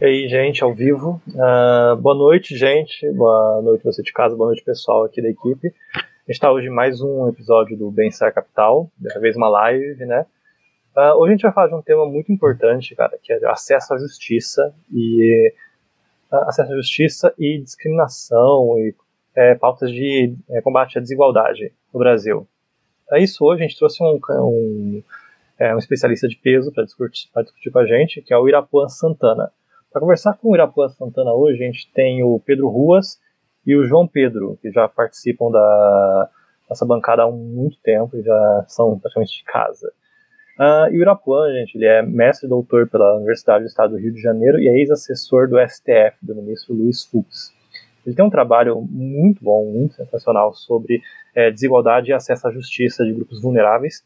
E aí, gente, ao vivo. Uh, boa noite, gente. Boa noite você de casa, boa noite pessoal aqui da equipe. A gente está hoje em mais um episódio do Bem-Estar Capital, dessa vez uma live, né? Uh, hoje a gente vai falar de um tema muito importante, cara, que é acesso à justiça e uh, acesso à justiça e discriminação e é, pautas de é, combate à desigualdade no Brasil. Para isso, hoje a gente trouxe um, um, é, um especialista de peso para discutir, discutir com a gente, que é o Irapuan Santana. Para conversar com o Irapuã Santana hoje, a gente tem o Pedro Ruas e o João Pedro, que já participam da nossa bancada há muito tempo e já são praticamente de casa. Uh, e o Irapuã, gente, ele é mestre e doutor pela Universidade do Estado do Rio de Janeiro e é ex-assessor do STF, do ministro Luiz Fux. Ele tem um trabalho muito bom, muito sensacional sobre é, desigualdade e acesso à justiça de grupos vulneráveis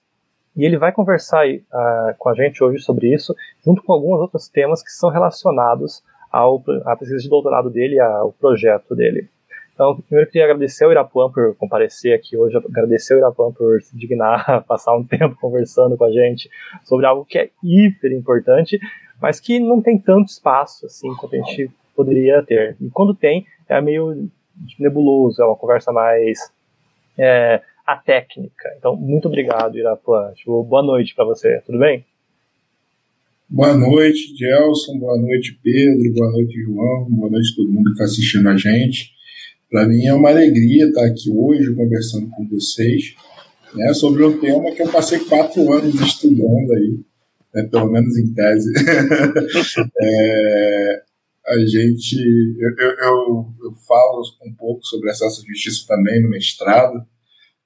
e ele vai conversar uh, com a gente hoje sobre isso, junto com alguns outros temas que são relacionados ao, à pesquisa de doutorado dele ao projeto dele. Então, primeiro eu queria agradecer ao Irapuã por comparecer aqui hoje, agradecer ao Irapuã por se dignar a passar um tempo conversando com a gente sobre algo que é hiper importante, mas que não tem tanto espaço assim quanto a gente poderia ter. E quando tem, é meio nebuloso, é uma conversa mais é, a técnica. Então, muito obrigado, Irapuã. Tipo, boa noite para você, tudo bem? Boa noite, Gelson. Boa noite, Pedro. Boa noite, João. Boa noite todo mundo que está assistindo a gente. Para mim é uma alegria estar aqui hoje conversando com vocês né, sobre um tema que eu passei quatro anos estudando aí, né, pelo menos em tese. é, a gente, eu, eu, eu, falo um pouco sobre acesso à justiça também no mestrado,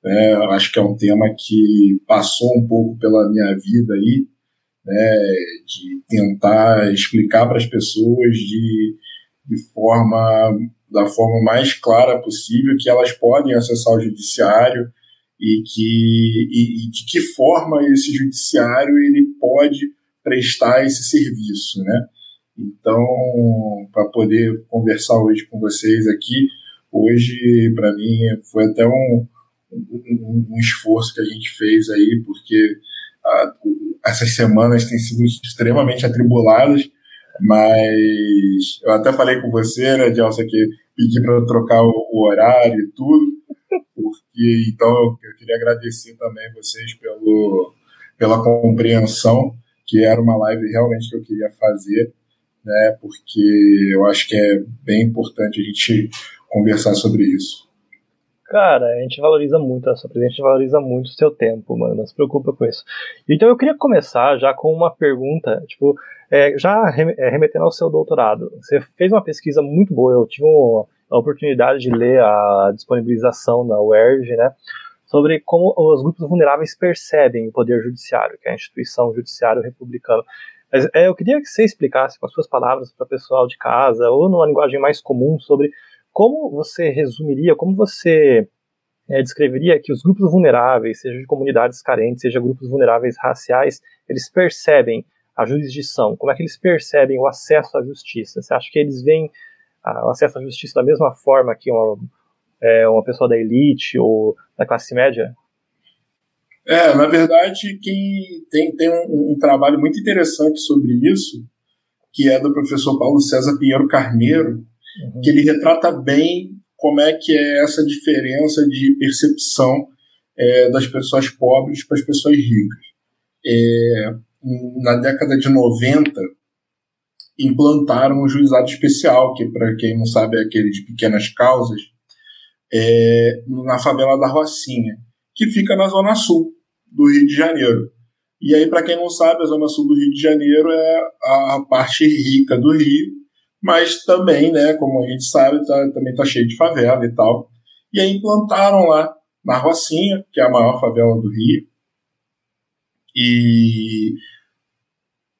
é, acho que é um tema que passou um pouco pela minha vida aí, né, de tentar explicar para as pessoas de, de forma da forma mais clara possível que elas podem acessar o judiciário e que e, e de que forma esse judiciário ele pode prestar esse serviço, né? Então, para poder conversar hoje com vocês aqui, hoje para mim foi até um, um, um, esforço que a gente fez aí, porque a, essas semanas têm sido extremamente atribuladas, mas eu até falei com você, né, Gelson, que pedi para trocar o, o, horário e tudo, porque então eu queria agradecer também vocês pelo, pela compreensão, que era uma live realmente que eu queria fazer, né, porque eu acho que é bem importante a gente conversar sobre isso. Cara, a gente valoriza muito a sua presença, a gente valoriza muito o seu tempo, mano. Não se preocupa com isso. Então eu queria começar já com uma pergunta, tipo, é, já é, remetendo ao seu doutorado. Você fez uma pesquisa muito boa, eu tive a oportunidade de ler a disponibilização na UERJ, né? Sobre como os grupos vulneráveis percebem o poder judiciário, que é a instituição judiciário republicano. Mas é, eu queria que você explicasse com as suas palavras para o pessoal de casa, ou numa linguagem mais comum, sobre como você resumiria, como você é, descreveria que os grupos vulneráveis, seja de comunidades carentes, seja grupos vulneráveis raciais, eles percebem a jurisdição? Como é que eles percebem o acesso à justiça? Você acha que eles veem o acesso à justiça da mesma forma que uma, é, uma pessoa da elite ou da classe média? É, na verdade, quem tem, tem um, um, trabalho muito interessante sobre isso, que é do professor Paulo César Pinheiro Carneiro, uhum. que ele retrata bem como é que é essa diferença de percepção é, das pessoas pobres para as pessoas ricas. É, na década de 90, implantaram o juizado especial, que para quem não sabe é aquele de pequenas causas, é, na favela da Rocinha, que fica na zona sul do Rio de Janeiro. E aí, para quem não sabe, a zona sul do Rio de Janeiro é a parte rica do Rio, mas também, né, como a gente sabe, tá, também está cheio de favela e tal. E aí implantaram lá na Rocinha, que é a maior favela do Rio, e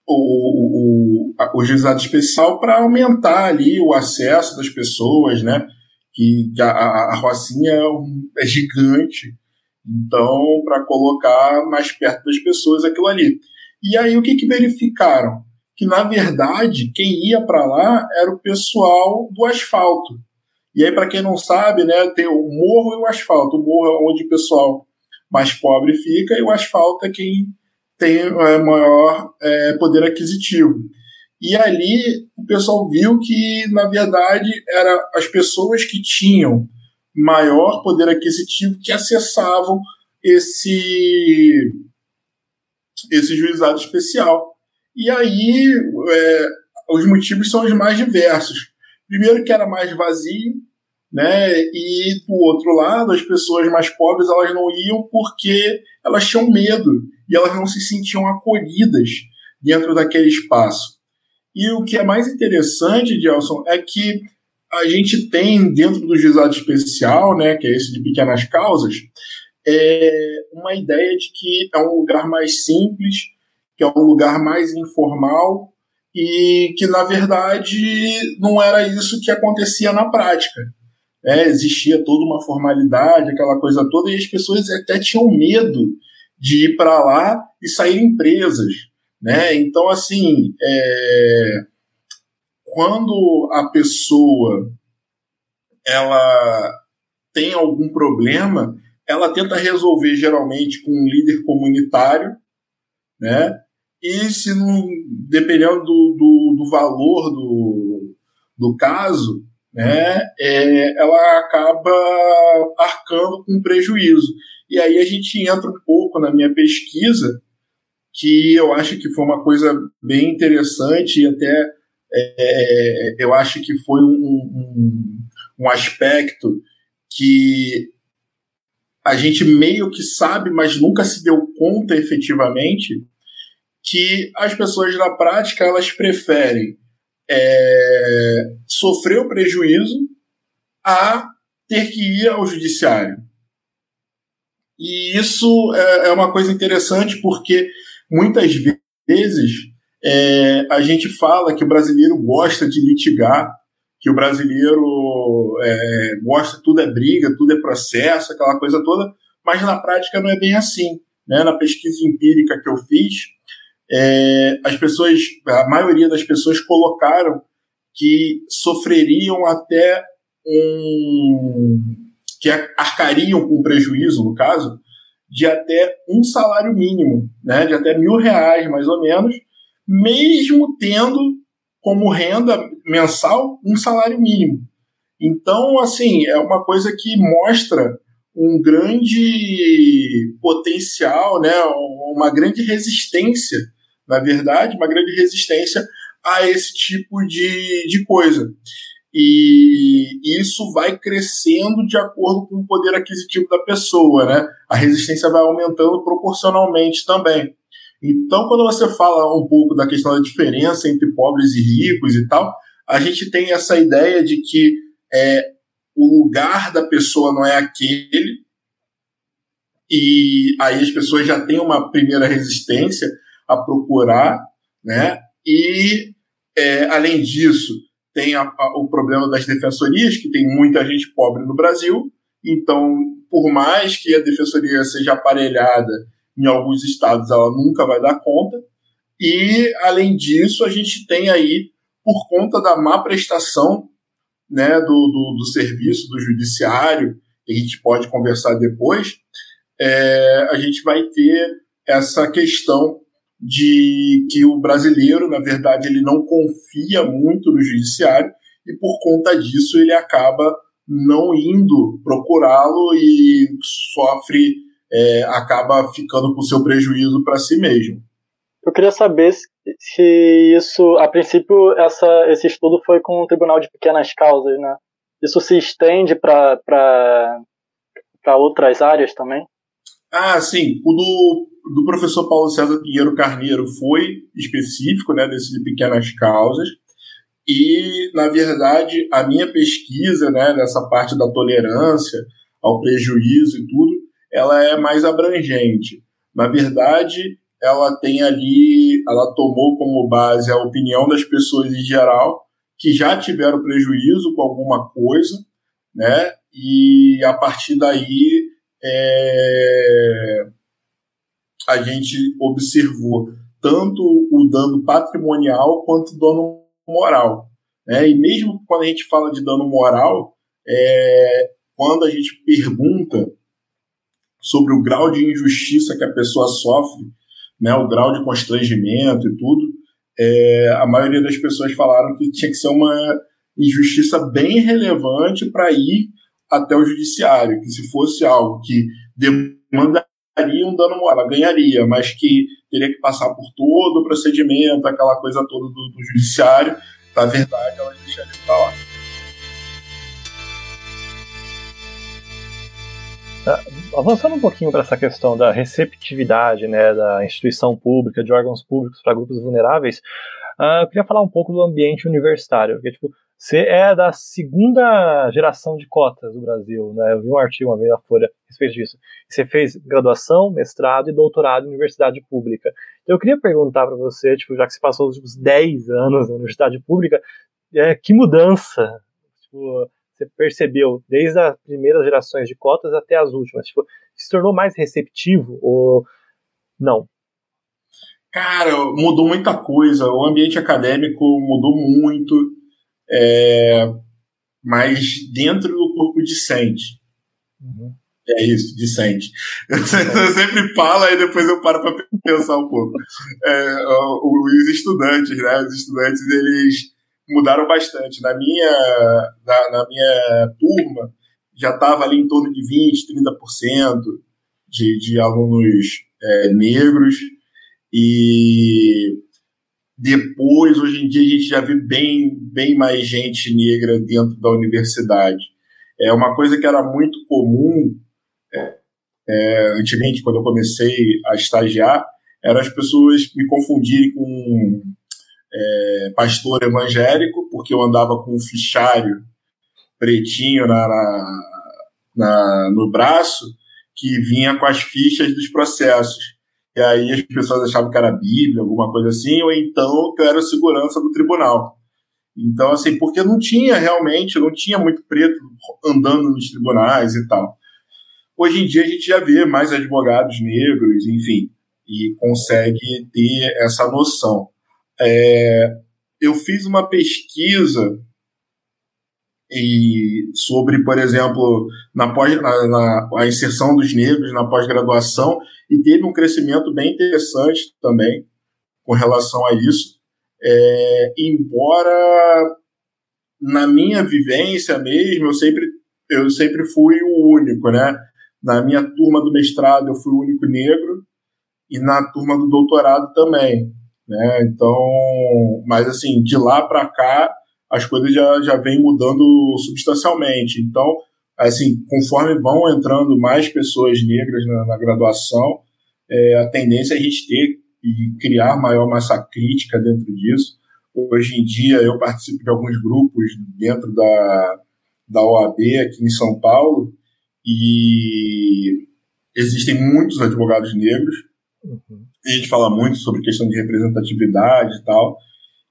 o, o, o juizado especial para aumentar ali o acesso das pessoas, né, que, que a, a, Rocinha é, um, é gigante, então, para colocar mais perto das pessoas aquilo ali. E aí, o que, que verificaram? Que, na verdade, quem ia para lá era o pessoal do asfalto. E aí, para quem não sabe, né, tem o morro e o asfalto. O morro é onde o pessoal mais pobre fica, e o asfalto é quem tem é, maior é, poder aquisitivo. E ali o pessoal viu que, na verdade, era as pessoas que tinham maior poder aquisitivo que acessavam esse, esse juizado especial. E aí é, os motivos são os mais diversos. Primeiro que era mais vazio, né? E do outro lado, as pessoas mais pobres elas não iam porque elas tinham medo e elas não se sentiam acolhidas dentro daquele espaço. E o que é mais interessante, Gelson, é que a gente tem dentro do juizado especial, né, que é esse de pequenas causas, é uma ideia de que é um lugar mais simples, que é um lugar mais informal e que na verdade não era isso que acontecia na prática. É, existia toda uma formalidade, aquela coisa toda, e as pessoas até tinham medo de ir para lá e saírem presas. Né? Então, assim, é, quando a pessoa ela tem algum problema, ela tenta resolver geralmente com um líder comunitário, né? E se não, dependendo do, do, do valor do, do caso, né, é, ela acaba arcando com prejuízo. E aí a gente entra um pouco na minha pesquisa, que eu acho que foi uma coisa bem interessante e até é, eu acho que foi um, um, um aspecto que a gente meio que sabe, mas nunca se deu conta efetivamente, que as pessoas na prática elas preferem é, sofrer o prejuízo a ter que ir ao judiciário. E isso é, é uma coisa interessante porque muitas vezes é, a gente fala que o brasileiro gosta de litigar, que o brasileiro é, gosta, tudo é briga, tudo é processo, aquela coisa toda, mas na prática não é bem assim. Né? Na pesquisa empírica que eu fiz, é, as pessoas, a maioria das pessoas colocaram que sofreriam até um. que arcariam com prejuízo, no caso, de até um salário mínimo, né, de até mil reais, mais ou menos, mesmo tendo como renda mensal um salário mínimo. Então, assim, é uma coisa que mostra um grande potencial, né, uma grande resistência na verdade, uma grande resistência a esse tipo de, de coisa. E isso vai crescendo de acordo com o poder aquisitivo da pessoa, né? A resistência vai aumentando proporcionalmente também. Então, quando você fala um pouco da questão da diferença entre pobres e ricos e tal, a gente tem essa ideia de que é, o lugar da pessoa não é aquele, e aí as pessoas já têm uma primeira resistência a procurar, né? E, é, além disso, tem a, a, o problema das defensorias, que tem muita gente pobre no Brasil, então, por mais que a defensoria seja aparelhada em alguns estados, ela nunca vai dar conta. E, além disso, a gente tem aí, por conta da má prestação né, do, do, do serviço, do judiciário, que a gente pode conversar depois, é, a gente vai ter essa questão de que o brasileiro, na verdade, ele não confia muito no judiciário e por conta disso ele acaba não indo procurá-lo e sofre, é, acaba ficando com seu prejuízo para si mesmo. Eu queria saber se, isso, a princípio, essa, esse estudo foi com o Tribunal de Pequenas Causas, né? Isso se estende para outras áreas também? Ah, sim. O do do professor Paulo César Pinheiro Carneiro foi específico, né, desse de pequenas causas. E, na verdade, a minha pesquisa, né, nessa parte da tolerância ao prejuízo e tudo, ela é mais abrangente. Na verdade, ela tem ali, ela tomou como base a opinião das pessoas em geral que já tiveram prejuízo com alguma coisa, né? E a partir daí é, a gente observou tanto o dano patrimonial quanto o dano moral. Né? E mesmo quando a gente fala de dano moral, é, quando a gente pergunta sobre o grau de injustiça que a pessoa sofre, né, o grau de constrangimento e tudo, é, a maioria das pessoas falaram que tinha que ser uma injustiça bem relevante para ir até o judiciário, que se fosse algo que demandaria um dano moral, ganharia, mas que teria que passar por todo o procedimento, aquela coisa toda do, do judiciário, na verdade ela deixaria para lá. Tá, avançando um pouquinho para essa questão da receptividade né, da instituição pública, de órgãos públicos para grupos vulneráveis, uh, eu queria falar um pouco do ambiente universitário. Porque, tipo, você é da segunda geração de cotas do Brasil, né? Eu vi um artigo uma vez na Folha a respeito disso. Você fez graduação, mestrado e doutorado em universidade pública. Então eu queria perguntar para você, tipo, já que você passou os últimos 10 anos na universidade pública, é, que mudança tipo, você percebeu desde as primeiras gerações de cotas até as últimas? Tipo, se tornou mais receptivo ou não? Cara, mudou muita coisa. O ambiente acadêmico mudou muito, é... mas dentro do corpo discente. Uhum. É isso, discente. Eu sempre falo e depois eu paro para pensar um pouco. É, os estudantes, né? Os estudantes, eles mudaram bastante. Na minha, na, na minha turma, já estava ali em torno de 20%, 30% de, de alunos é, negros. E depois, hoje em dia, a gente já vê bem, bem mais gente negra dentro da universidade. É uma coisa que era muito comum é, é, antigamente, quando eu comecei a estagiar, era as pessoas me confundirem com é, pastor evangélico, porque eu andava com um fichário pretinho na, na, na, no braço que vinha com as fichas dos processos. E aí as pessoas achavam que era Bíblia, alguma coisa assim, ou então que eu era segurança do tribunal. Então, assim, porque não tinha realmente, não tinha muito preto andando nos tribunais e tal. Hoje em dia a gente já vê mais advogados negros, enfim, e consegue ter essa noção. É, eu fiz uma pesquisa e sobre, por exemplo, na, pós, na, na a inserção dos negros na pós-graduação e teve um crescimento bem interessante também com relação a isso. É, embora na minha vivência mesmo, eu sempre, eu sempre fui o único, né? Na minha turma do mestrado eu fui o único negro e na turma do doutorado também. Né? Então, mas assim, de lá para cá, as coisas já, já vêm mudando substancialmente. Então, assim, conforme vão entrando mais pessoas negras na, na graduação, é, a tendência é a gente ter e criar maior massa crítica dentro disso. Hoje em dia, eu participo de alguns grupos dentro da, da OAB aqui em São Paulo e existem muitos advogados negros. Uhum a gente fala muito sobre questão de representatividade e tal,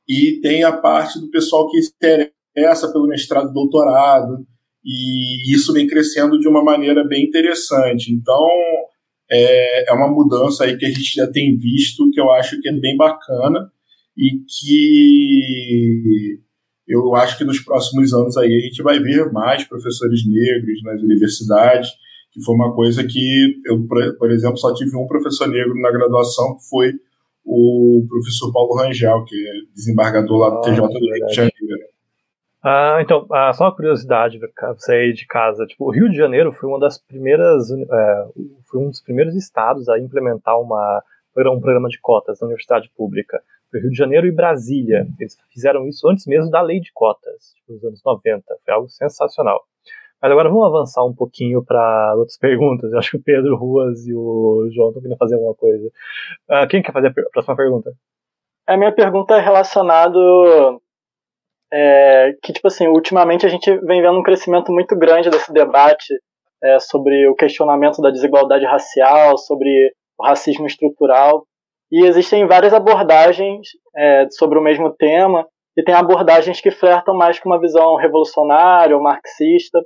e tem a parte do pessoal que se interessa pelo mestrado e doutorado, e isso vem crescendo de uma maneira bem interessante. Então, é, é uma mudança aí que a gente já tem visto, que eu acho que é bem bacana, e que eu acho que nos próximos anos aí a gente vai ver mais professores negros nas universidades, que foi uma coisa que eu, por exemplo, só tive um professor negro na graduação, que foi o professor Paulo Rangel, que é desembargador lá do ah, TJ do Rio de Janeiro. Ah, então, ah, só uma curiosidade para sair de casa. Tipo, o Rio de Janeiro foi uma das primeiras, é, foi um dos primeiros estados a implementar uma, um programa de cotas na universidade pública. Foi Rio de Janeiro e Brasília. Eles fizeram isso antes mesmo da lei de cotas, tipo, nos anos 90. Foi algo sensacional. Mas agora vamos avançar um pouquinho para outras perguntas. Eu acho que o Pedro Ruas e o João estão querendo fazer alguma coisa. Uh, quem quer fazer a próxima pergunta? A minha pergunta é relacionada é, que, tipo assim, ultimamente a gente vem vendo um crescimento muito grande desse debate é, sobre o questionamento da desigualdade racial, sobre o racismo estrutural. E existem várias abordagens é, sobre o mesmo tema, e tem abordagens que flertam mais com uma visão revolucionária ou marxista.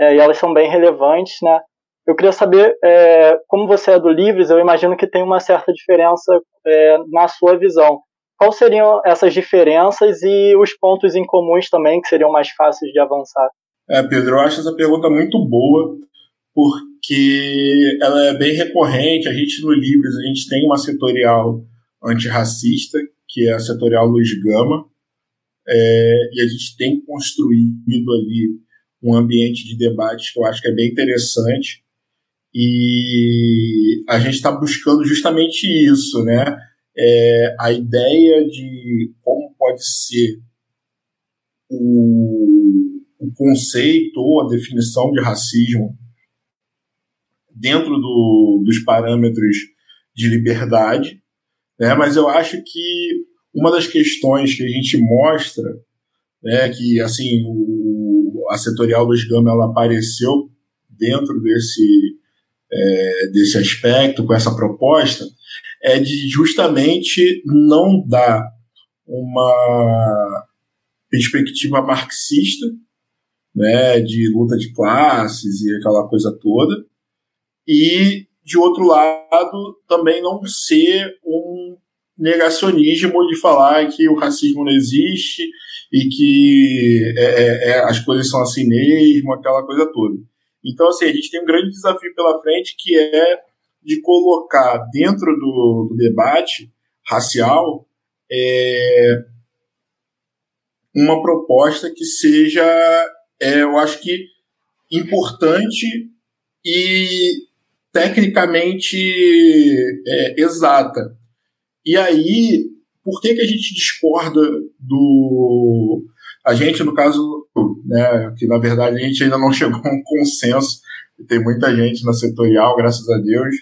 é, e elas são bem relevantes, né? Eu queria saber, é, como você é do Livres, eu imagino que tem uma certa diferença é, na sua visão. Quais seriam essas diferenças e os pontos em comuns também que seriam mais fáceis de avançar? É, Pedro, eu acho essa pergunta muito boa, porque ela é bem recorrente. A gente no Livres, a gente tem uma setorial antirracista, que é a setorial Luiz Gama, é, e a gente tem construído ali um ambiente de debate que eu acho que é bem interessante. E a gente está buscando justamente isso, né? É, a ideia de como pode ser o, o conceito ou a definição de racismo dentro do, dos parâmetros de liberdade, né? mas eu acho que uma das questões que a gente mostra, né, que assim o, a setorial dos Gama ela apareceu dentro desse é, desse aspecto com essa proposta, é de justamente não dar uma perspectiva marxista, né, de luta de classes e aquela coisa toda, e de outro lado também não ser um negacionismo de falar que o racismo não existe e que é, é, é, as coisas são assim mesmo, aquela coisa toda. Então, assim, a gente tem um grande desafio pela frente que é de colocar dentro do, do debate racial é, uma proposta que seja, é, eu acho que, importante e tecnicamente é, exata. E aí, por que, que a gente discorda do. A gente, no caso, né, que na verdade a gente ainda não chegou a um consenso, tem muita gente na setorial, graças a Deus,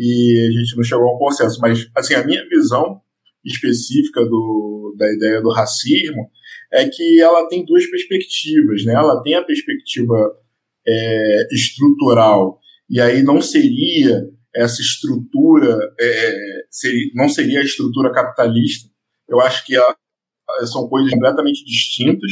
e a gente não chegou a um consenso. Mas, assim, a minha visão específica do, da ideia do racismo é que ela tem duas perspectivas, né? Ela tem a perspectiva é, estrutural, e aí não seria essa estrutura, é, seria, não seria a estrutura capitalista. Eu acho que a, são coisas completamente distintas,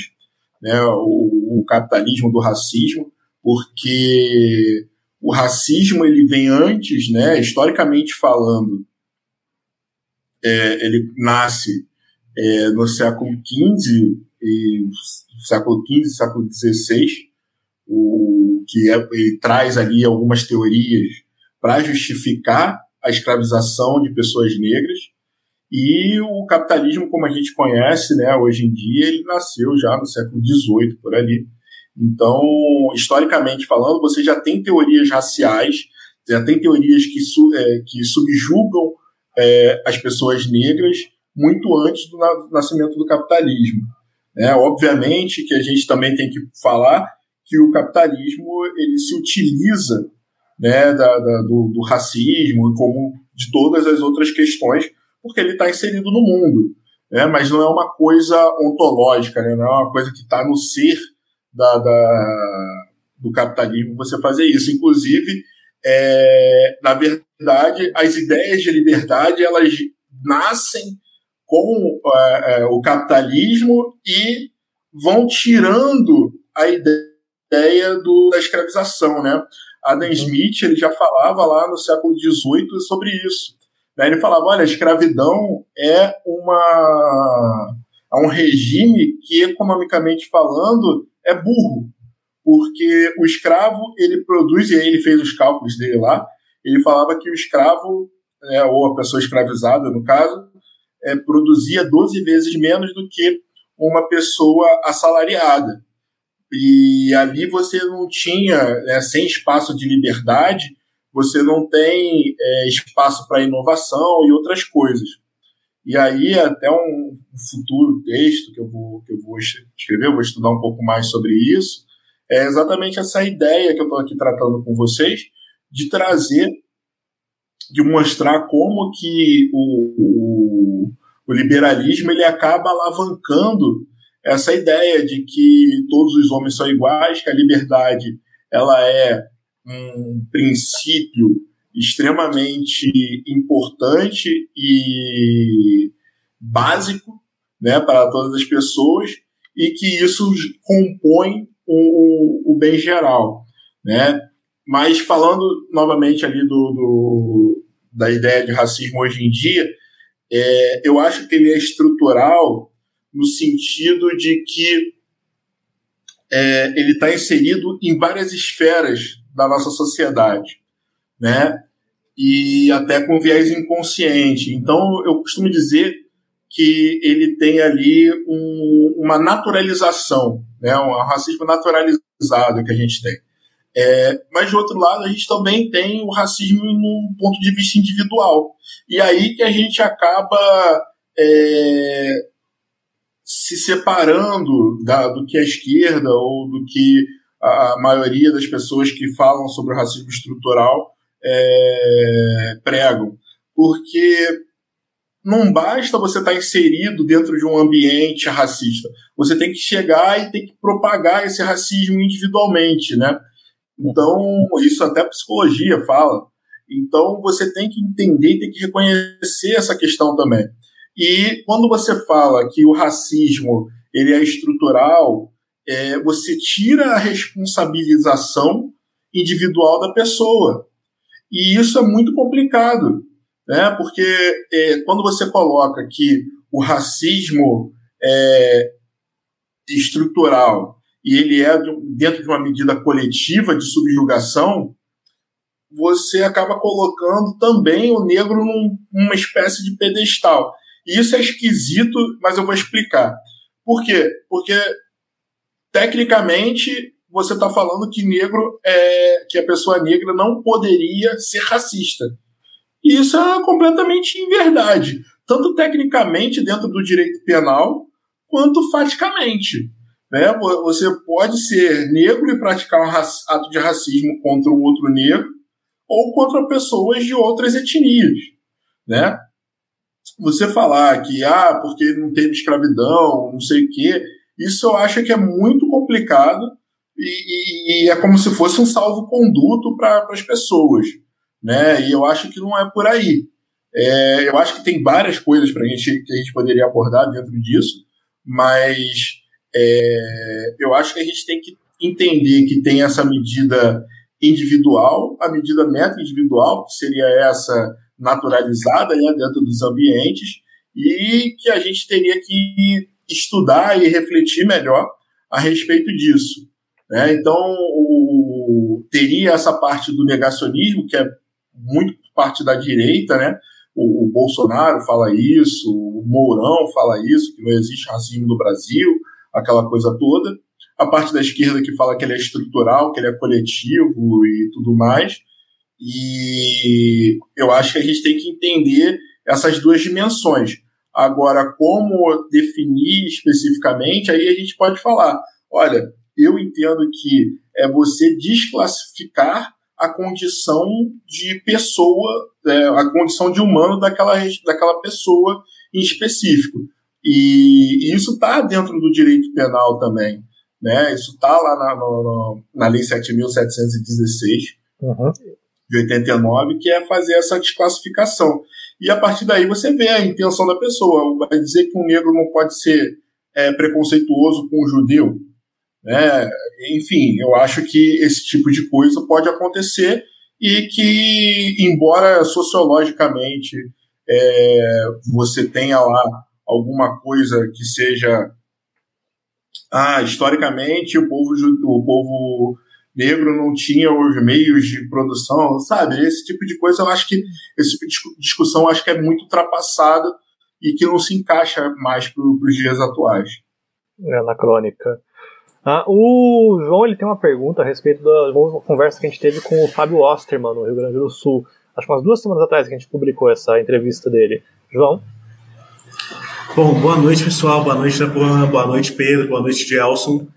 né? O, o capitalismo do racismo, porque o racismo ele vem antes, né? Historicamente falando, é, ele nasce é, no século XV e século XV, século XVI, o que é, ele traz ali algumas teorias para justificar a escravização de pessoas negras e o capitalismo como a gente conhece, né, hoje em dia ele nasceu já no século XVIII por ali. Então, historicamente falando, você já tem teorias raciais, já tem teorias que, é, que subjugam é, as pessoas negras muito antes do nascimento do capitalismo. É, obviamente que a gente também tem que falar que o capitalismo ele se utiliza né, da, da do, do, racismo como de todas as outras questões, porque ele está inserido no mundo. Né, mas não é uma coisa ontológica, né, não é uma coisa que está no ser da, da, do capitalismo você fazer isso. Inclusive, é, na verdade, as ideias de liberdade elas nascem com é, é, o capitalismo e vão tirando a ideia do, da escravização, né? Adam uhum. Smith ele já falava lá no século XVIII sobre isso. Né? Ele falava, olha, a escravidão é uma é um regime que economicamente falando é burro, porque o escravo ele produz e aí ele fez os cálculos dele lá. Ele falava que o escravo né, ou a pessoa escravizada no caso é, produzia 12 vezes menos do que uma pessoa assalariada. E ali você não tinha, né, sem espaço de liberdade, você não tem é, espaço para inovação e outras coisas. E aí, até um futuro texto que eu vou, que eu vou escrever, eu vou estudar um pouco mais sobre isso, é exatamente essa ideia que eu estou aqui tratando com vocês, de trazer, de mostrar como que o, o, o liberalismo ele acaba alavancando essa ideia de que todos os homens são iguais, que a liberdade ela é um princípio extremamente importante e básico né, para todas as pessoas e que isso compõe o, o, bem geral, né? Mas falando novamente ali do, do da ideia de racismo hoje em dia, é, eu acho que ele é estrutural no sentido de que é, ele está inserido em várias esferas da nossa sociedade, né? E até com viés inconsciente. Então, eu costumo dizer que ele tem ali um, uma naturalização, né? um racismo naturalizado que a gente tem. É, mas, de outro lado, a gente também tem o racismo num ponto de vista individual. E aí que a gente acaba é, se separando da, do que é a esquerda ou do que a maioria das pessoas que falam sobre o racismo estrutural é, pregam. Porque não basta você estar inserido dentro de um ambiente racista. Você tem que chegar e tem que propagar esse racismo individualmente, né? Então, isso até a psicologia fala. Então, você tem que entender e tem que reconhecer essa questão também. E quando você fala que o racismo ele é estrutural, é, você tira a responsabilização individual da pessoa. E isso é muito complicado, né? porque é, quando você coloca que o racismo é estrutural e ele é dentro de uma medida coletiva de subjugação, você acaba colocando também o negro num, numa espécie de pedestal. E isso é esquisito, mas eu vou explicar. Por quê? Porque, tecnicamente, você está falando que negro é que a pessoa negra não poderia ser racista. E isso é completamente inverdade, tanto tecnicamente dentro do direito penal, quanto faticamente. Né? Você pode ser negro e praticar um ato de racismo contra o outro negro ou contra pessoas de outras etnias. Né? Você falar que, ah, porque não teve escravidão, não sei o quê, isso eu acho que é muito complicado e, e, e é como se fosse um salvo-conduto para as pessoas. Né? E eu acho que não é por aí. É, eu acho que tem várias coisas para gente que a gente poderia abordar dentro disso, mas é, eu acho que a gente tem que entender que tem essa medida individual, a medida meta individual, que seria essa naturalizada né, dentro dos ambientes, e que a gente teria que estudar e refletir melhor a respeito disso. Né? Então, o, teria essa parte do negacionismo, que é muito parte da direita, né? O, o, Bolsonaro fala isso, o Mourão fala isso, que não existe racismo no Brasil, aquela coisa toda. A parte da esquerda que fala que ele é estrutural, que ele é coletivo e tudo mais. E eu acho que a gente tem que entender essas duas dimensões. Agora, como definir especificamente, aí a gente pode falar: olha, eu entendo que é você desclassificar a condição de pessoa, é, a condição de humano daquela, daquela pessoa em específico. E, e isso está dentro do direito penal também. Né? Isso está lá na, no, na Lei 7.716, uhum. de 89, que é fazer essa desclassificação. E a partir daí você vê a intenção da pessoa. Vai dizer que um negro não pode ser é, preconceituoso com um judeu. Né? Enfim, eu acho que esse tipo de coisa pode acontecer e que, embora sociologicamente é, você tenha lá alguma coisa que seja. Ah, historicamente o povo, o povo negro não tinha os meios de produção, sabe? Esse tipo de coisa eu acho que, esse tipo de discussão eu acho que é muito ultrapassada e que não se encaixa mais para os dias atuais. É na crônica. Ah, o João ele tem uma pergunta a respeito da conversa que a gente teve com o Fábio Osterman no Rio Grande do Sul. Acho que umas duas semanas atrás que a gente publicou essa entrevista dele. João? Bom, boa noite, pessoal. Boa noite. Boa noite, Pedro. Boa noite, Gelson.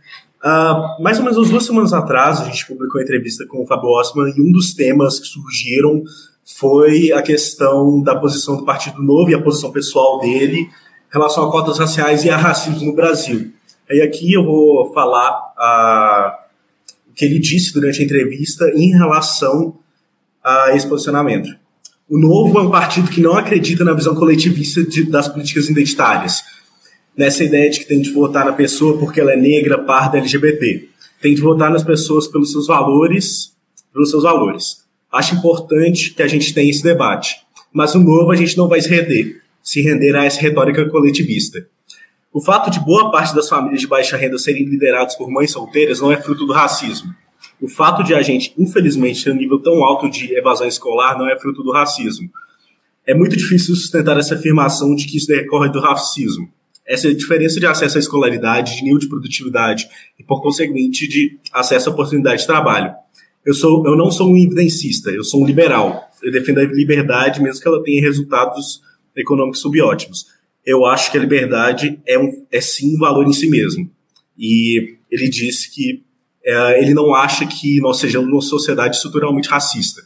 Uh, mais ou menos umas duas semanas atrás, a gente publicou a entrevista com o Fábio Osman e um dos temas que surgiram foi a questão da posição do Partido Novo e a posição pessoal dele em relação a cotas raciais e a racismo no Brasil. E aqui eu vou falar uh, o que ele disse durante a entrevista em relação a esse posicionamento. O Novo é um partido que não acredita na visão coletivista de, das políticas identitárias, nessa ideia de que tem de votar na pessoa porque ela é negra, parda, LGBT. tem que votar nas pessoas pelos seus valores, pelos seus valores. Acho importante que a gente tenha esse debate, mas o novo a gente não vai se render, se render a essa retórica coletivista. O fato de boa parte das famílias de baixa renda serem lideradas por mães solteiras não é fruto do racismo. O fato de a gente, infelizmente, ter um nível tão alto de evasão escolar não é fruto do racismo. É muito difícil sustentar essa afirmação de que isso decorre do racismo. Essa diferença de acesso à escolaridade, de nível de produtividade e, por conseguinte, de acesso à oportunidade de trabalho. Eu, sou, eu não sou um evidencista, eu sou um liberal. Eu defendo a liberdade, mesmo que ela tenha resultados econômicos subótimos. Eu acho que a liberdade é, um, é sim um valor em si mesmo. E ele disse que é, ele não acha que nós sejamos uma sociedade estruturalmente racista.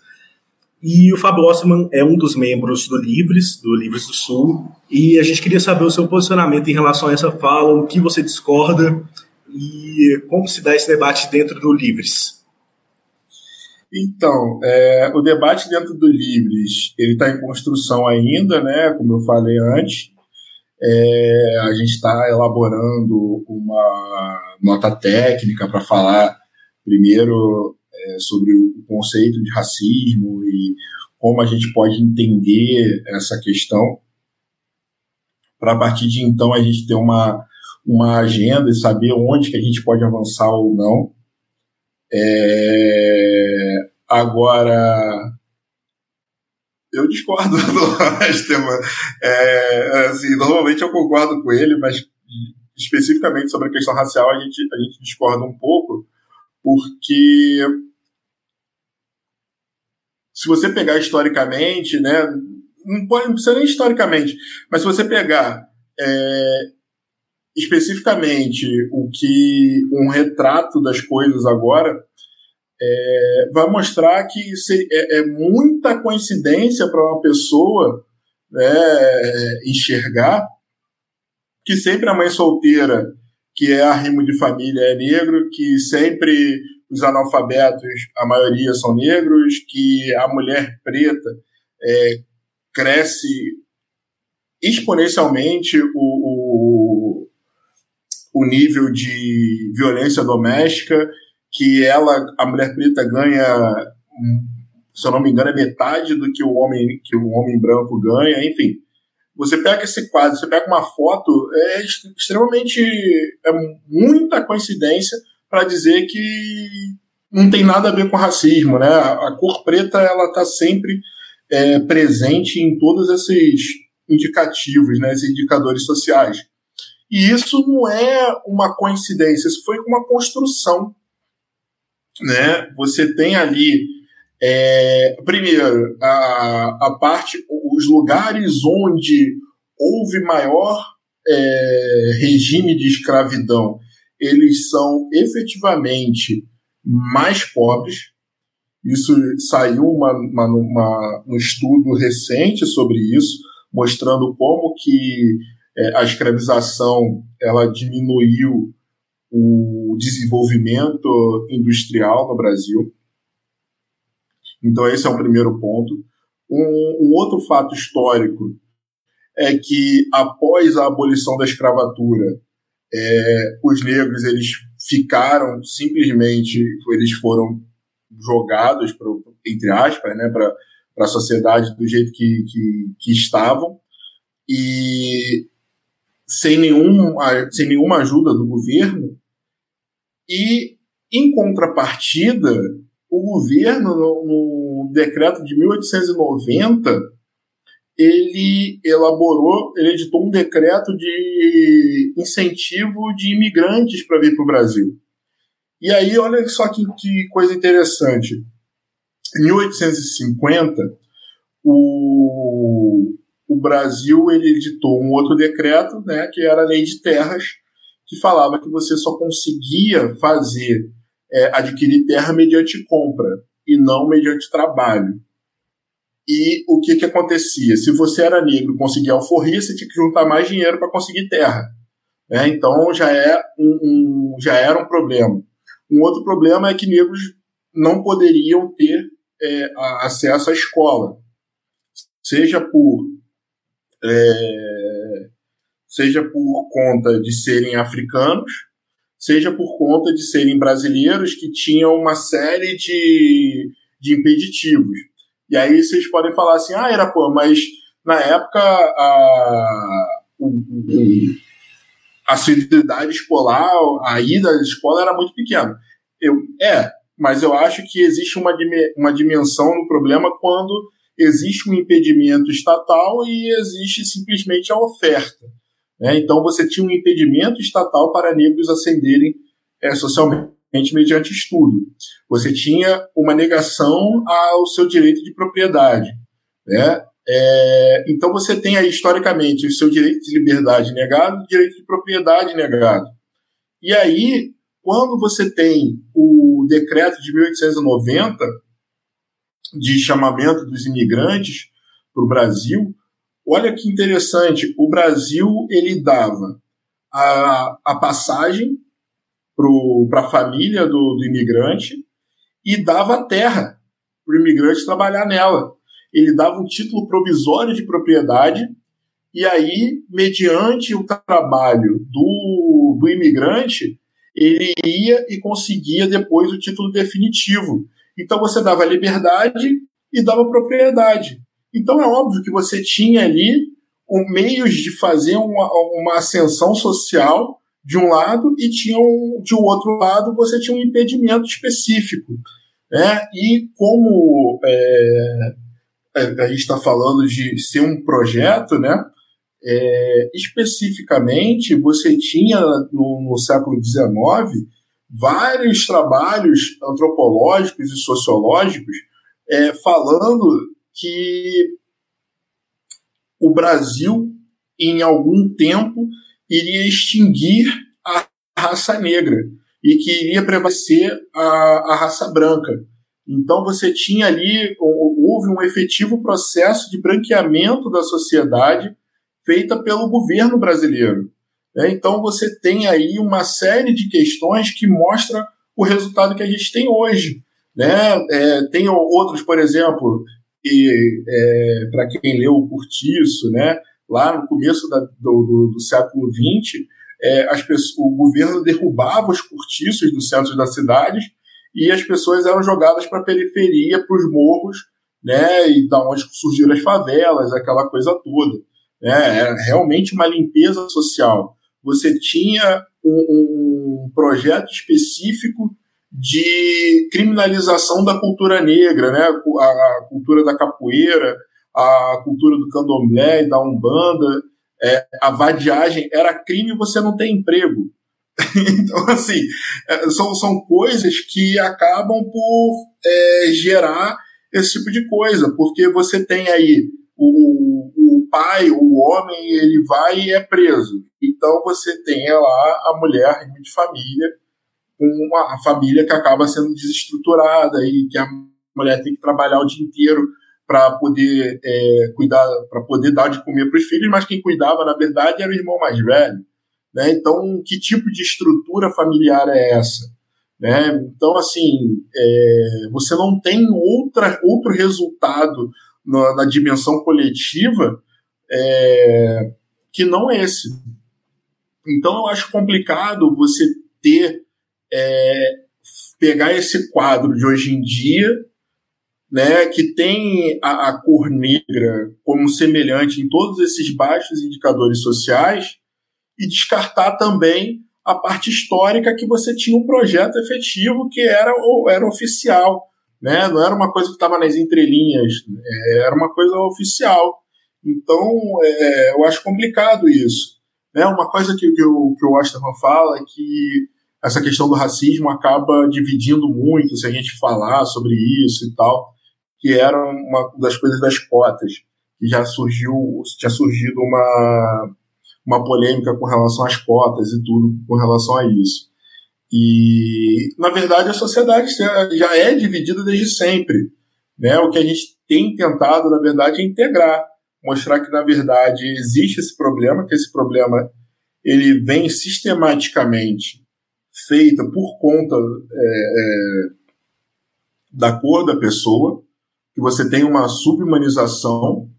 E o Fábio Ossman é um dos membros do Livres, do Livres do Sul, e a gente queria saber o seu posicionamento em relação a essa fala, o que você discorda e como se dá esse debate dentro do Livres. Então, é, o debate dentro do Livres, ele está em construção ainda, né, como eu falei antes, é, a gente está elaborando uma nota técnica para falar primeiro é, sobre o conceito de racismo e como a gente pode entender essa questão, para a partir de então a gente ter uma, uma agenda e saber onde que a gente pode avançar ou não. É, agora, eu discordo do Esteban. É, assim, normalmente eu concordo com ele, mas especificamente sobre a questão racial a gente, a gente discorda um pouco, porque se você pegar historicamente, né, não, pode, não precisa nem historicamente, mas se você pegar é, especificamente o que um retrato das coisas agora, é, vai mostrar que se, é, é, muita coincidência para uma pessoa né, enxergar que sempre a mãe solteira, que é arrimo de família, é negro, que sempre os analfabetos, a maioria são negros, que a mulher preta é, cresce exponencialmente o, o, o nível de violência doméstica que ela, a mulher preta ganha, se eu não me engano, é metade do que o homem que o homem branco ganha, enfim. Você pega esse quadro, você pega uma foto, é extremamente é muita coincidência para dizer que não tem nada a ver com racismo, né? A, cor preta ela está sempre é, presente em todos esses indicativos, né? Esses indicadores sociais. E isso não é uma coincidência, isso foi uma construção né? Você tem ali, é, primeiro, a, a parte, os lugares onde houve maior é, regime de escravidão, eles são efetivamente mais pobres. Isso saiu uma, uma, uma, um estudo recente sobre isso, mostrando como que é, a escravização ela diminuiu o desenvolvimento industrial no Brasil. Então, esse é o primeiro ponto. Um, um, outro fato histórico é que, após a abolição da escravatura, é, os negros eles ficaram simplesmente, eles foram jogados, pro, entre aspas, né, para a sociedade do jeito que, que, que estavam. E sem, nenhum, sem nenhuma ajuda do governo, e, em contrapartida, o governo, no, no decreto de 1890, ele elaborou, ele editou um decreto de incentivo de imigrantes para vir para o Brasil. E aí, olha só que, que, coisa interessante. Em 1850, o, o Brasil ele editou um outro decreto, né, que era a Lei de Terras, que falava que você só conseguia fazer, é, adquirir terra mediante compra e não mediante trabalho. E o que, que acontecia? Se você era negro e conseguia alforria, você tinha que juntar mais dinheiro para conseguir terra. Né? Então já, é um, um, já era um problema. Um outro problema é que negros não poderiam ter é, acesso à escola, seja por é, seja por conta de serem africanos, seja por conta de serem brasileiros que tinham uma série de, de impeditivos. E aí vocês podem falar assim, ah, era pô, mas na época a, a assiduidade escolar, a ida à escola era muito pequena. Eu, é, mas eu acho que existe uma, uma dimensão no problema quando existe um impedimento estatal e existe simplesmente a oferta. Né? Então você tinha um impedimento estatal para negros ascenderem é, socialmente mediante estudo. Você tinha uma negação ao seu direito de propriedade. Né? É, então você tem aí, historicamente, o seu direito de liberdade negado o direito de propriedade negado. E aí, quando você tem o decreto de 1890 de chamamento dos imigrantes para o Brasil, olha que interessante, o Brasil ele dava a, a passagem para a família do, do imigrante e dava terra para o imigrante trabalhar nela ele dava um título provisório de propriedade, e aí, mediante o trabalho do, do imigrante, ele ia e conseguia depois o título definitivo. Então você dava liberdade e dava propriedade. Então é óbvio que você tinha ali um, meios de fazer uma, uma ascensão social de um lado e tinha um, de um outro lado você tinha um impedimento específico. Né? E como é, é, a gente está falando de ser um projeto, né? É, especificamente, você tinha no, no século XIX vários trabalhos antropológicos e sociológicos é, falando que o Brasil, em algum tempo, iria extinguir a raça negra e que iria prevalecer a, a raça branca. Então você tinha ali, houve um efetivo processo de branqueamento da sociedade feita pelo governo brasileiro. Né? Então você tem aí uma série de questões que mostra o resultado que a gente tem hoje. Né? É, tem outros, por exemplo, é, para quem leu o Curtiço, né? lá no começo da, do, do, do, século XX, é, as pessoas, o governo derrubava os cortiços do centro das cidades e as pessoas eram jogadas para a periferia, para os morros, né, e da onde surgiram as favelas, aquela coisa toda. Né, era realmente uma limpeza social. Você tinha um, um projeto específico de criminalização da cultura negra, né, a, cultura da capoeira, a cultura do candomblé e da umbanda, é, a vadiagem era crime você não tem emprego. então, assim, é, são, são coisas que acabam por é, gerar esse tipo de coisa, porque você tem aí o, o pai, o homem, ele vai e é preso. Então você tem lá a mulher de família, com uma família que acaba sendo desestruturada e que a mulher tem que trabalhar o dia inteiro para poder é, cuidar, para poder dar de comer para os filhos, mas quem cuidava, na verdade, era o irmão mais velho. Né? Então, que tipo de estrutura familiar é essa? Né? Então, assim, é, você não tem outra, outro resultado na, na dimensão coletiva é, que não esse. Então, eu acho complicado você ter, é, pegar esse quadro de hoje em dia, né, que tem a, a cor negra como semelhante em todos esses baixos indicadores sociais, e descartar também a parte histórica que você tinha um projeto efetivo que era, era oficial, né? não era uma coisa que estava nas entrelinhas, é, era uma coisa oficial. Então, é, eu acho complicado isso. Né? Uma coisa que, que, o, que o Osterman fala é que essa questão do racismo acaba dividindo muito se a gente falar sobre isso e tal, que era uma das coisas das cotas, que já surgiu, tinha surgido uma uma polêmica com relação às cotas e tudo com relação a isso. E, na verdade, a sociedade já é dividida desde sempre. Né? O que a gente tem tentado, na verdade, é integrar, mostrar que, na verdade, existe esse problema, que esse problema ele vem sistematicamente feita por conta é, é, da cor da pessoa, que você tem uma subhumanização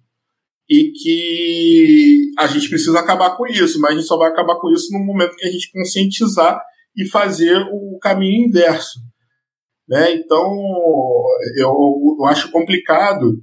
e que a gente precisa acabar com isso, mas a gente só vai acabar com isso no momento que a gente conscientizar e fazer o caminho inverso. Né? Então, eu, eu acho complicado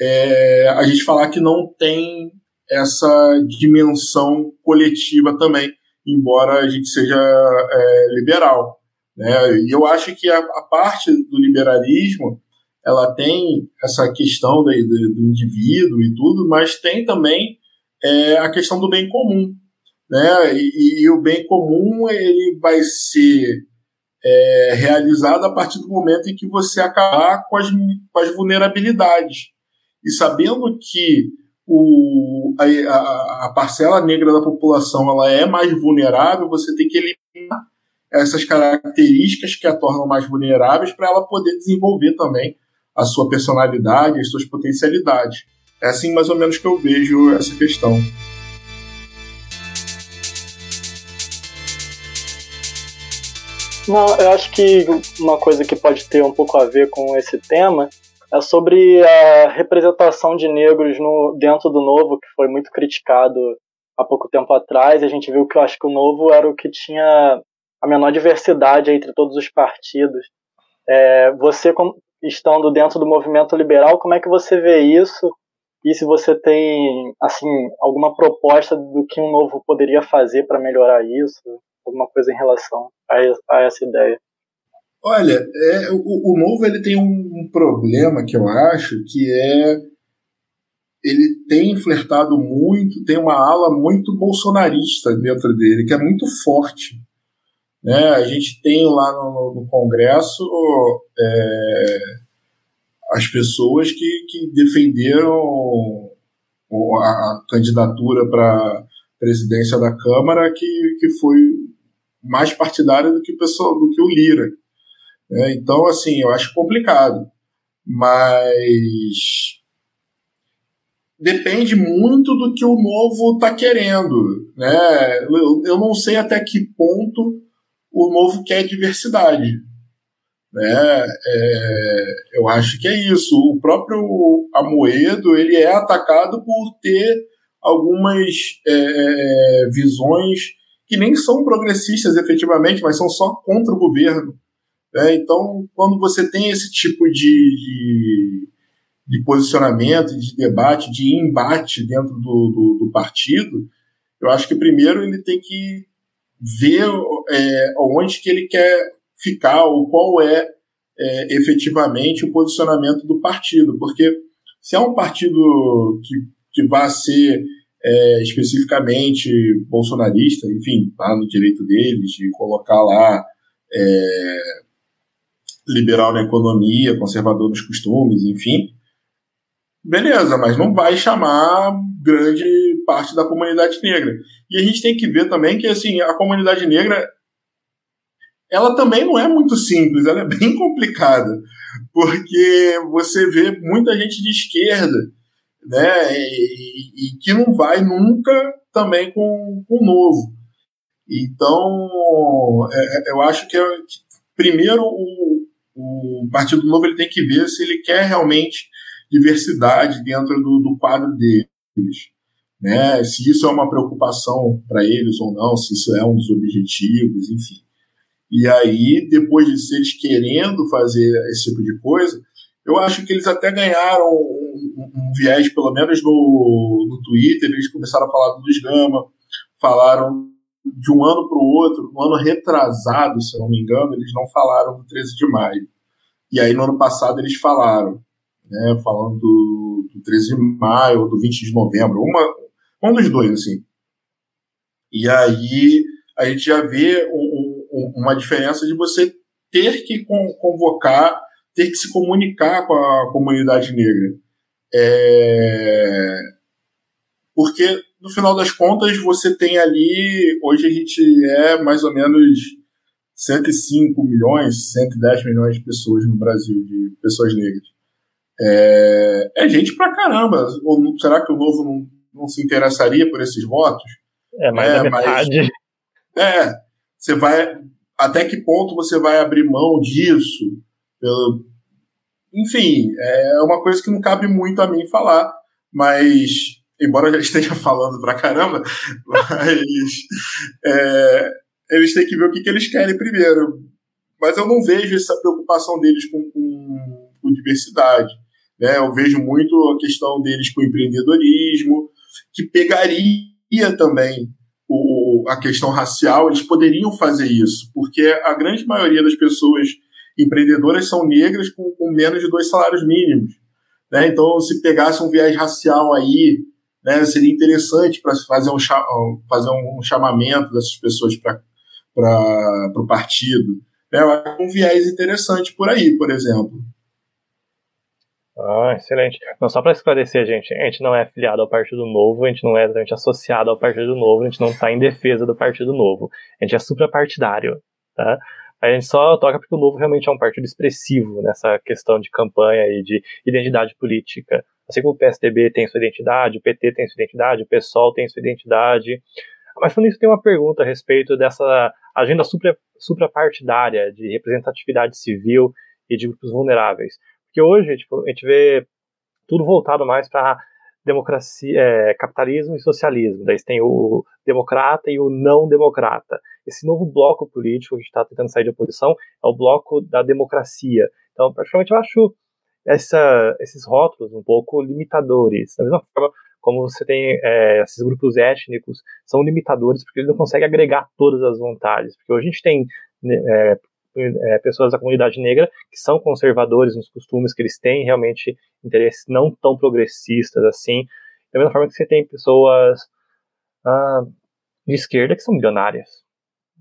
é, a gente falar que não tem essa dimensão coletiva também, embora a gente seja é, liberal. Né? E eu acho que a, a, parte do liberalismo ela tem essa questão do, do, do indivíduo e tudo, mas tem também é, a questão do bem comum. Né? E, e, o bem comum ele vai ser é, realizado a partir do momento em que você acabar com as, com as vulnerabilidades. E sabendo que o, a, a, parcela negra da população ela é mais vulnerável, você tem que eliminar essas características que a tornam mais vulneráveis para ela poder desenvolver também a sua personalidade, as suas potencialidades. É assim mais ou menos que eu vejo essa questão. Não, eu acho que uma coisa que pode ter um pouco a ver com esse tema é sobre a representação de negros no, dentro do Novo, que foi muito criticado há pouco tempo atrás. A gente viu que eu acho que o Novo era o que tinha a menor diversidade entre todos os partidos. É, você, estando dentro do movimento liberal, como é que você vê isso? E se você tem assim alguma proposta do que um Novo poderia fazer para melhorar isso? Alguma coisa em relação a, a essa ideia? Olha, é, o, o novo ele tem um, problema que eu acho que é ele tem flertado muito, tem uma ala muito bolsonarista dentro dele, que é muito forte. Né? A gente tem lá no, no Congresso é, as pessoas que, que defenderam a, candidatura para presidência da Câmara que, que foi mais partidária do que, pessoa, do que o Lira. Né? Então, assim, eu acho complicado. Mas depende muito do que o novo está querendo. Né? Eu, eu não sei até que ponto o novo quer diversidade. Né? É, eu acho que é isso. O próprio Amoedo ele é atacado por ter algumas é, visões que nem são progressistas efetivamente, mas são só contra o governo. É, então, quando você tem esse tipo de, de, de, posicionamento, de debate, de embate dentro do, do, do, partido, eu acho que primeiro ele tem que ver é, onde que ele quer ficar, ou qual é, é efetivamente o posicionamento do partido, porque se é um partido que, que vai ser é, especificamente bolsonarista, enfim, está no direito deles de colocar lá é, liberal na economia, conservador nos costumes, enfim. Beleza, mas não vai chamar grande parte da comunidade negra. E a gente tem que ver também que assim, a comunidade negra ela também não é muito simples, ela é bem complicada, porque você vê muita gente de esquerda, né, e, e que não vai nunca também com o novo. Então, é, é eu acho que é, primeiro o, o Partido Novo ele tem que ver se ele quer realmente diversidade dentro do, do quadro deles. Né? Se isso é uma preocupação para eles ou não, se isso é um dos objetivos, enfim. E aí, depois de eles querendo fazer esse tipo de coisa, eu acho que eles até ganharam um, um, um viés, pelo menos no, no Twitter, eles começaram a falar do Luiz Gama, falaram de um ano para o outro, no ano retrasado, se eu não me engano, eles não falaram do 13 de maio. E aí no ano passado eles falaram, né, falando do, do 13 de maio ou do 20 de novembro, uma, um dos dois, assim. E aí a gente já vê um, um, uma diferença de você ter que convocar, ter que se comunicar com a comunidade negra. É... Porque no final das contas, você tem ali, hoje a gente é mais ou menos 105 milhões, 110 milhões de pessoas no Brasil, de pessoas negras. É, é gente pra caramba. Ou será que o Novo não, não se interessaria por esses votos? É, mais é, Mas, é, você vai. Até que ponto você vai abrir mão disso? Pelo, enfim, é uma coisa que não cabe muito a mim falar, mas embora eu já esteja falando pra caramba, mas é, eles têm que ver o que, que eles querem primeiro. Mas eu não vejo essa preocupação deles com, com, com diversidade. Né? Eu vejo muito a questão deles com empreendedorismo, que pegaria também o, a questão racial, eles poderiam fazer isso, porque a grande maioria das pessoas empreendedoras são negras com, com menos de dois salários mínimos. Né? Então, se pegasse um viés racial aí, né, seria interessante para fazer um, fazer um chamamento dessas pessoas para o partido. Né? Um viés interessante por aí, por exemplo. Ah, excelente. Não, só para esclarecer, gente, a gente não é afiliado ao Partido Novo, a gente não é exatamente associado ao Partido Novo, a gente não está em defesa do Partido Novo. A gente é suprapartidário, tá? A gente só toca porque o Novo realmente é um partido expressivo nessa questão de campanha e de identidade política. Assim como o PSDB tem sua identidade, o PT tem sua identidade, o PSOL tem sua identidade. Mas falando isso, tem uma pergunta a respeito dessa agenda supra, suprapartidária de representatividade civil e de grupos vulneráveis. Porque hoje tipo, a gente vê tudo voltado mais para democracia, é, capitalismo e socialismo. Daí tem o democrata e o não democrata. Esse novo bloco político que está tentando sair de oposição é o bloco da democracia. Então, praticamente eu acho essa, esses rótulos um pouco limitadores. Da mesma forma como você tem é, esses grupos étnicos, são limitadores porque eles não conseguem agregar todas as vontades. Porque hoje a gente tem né, é, é, pessoas da comunidade negra que são conservadores nos costumes, que eles têm realmente interesses não tão progressistas assim. Da mesma forma que você tem pessoas ah, de esquerda que são milionárias.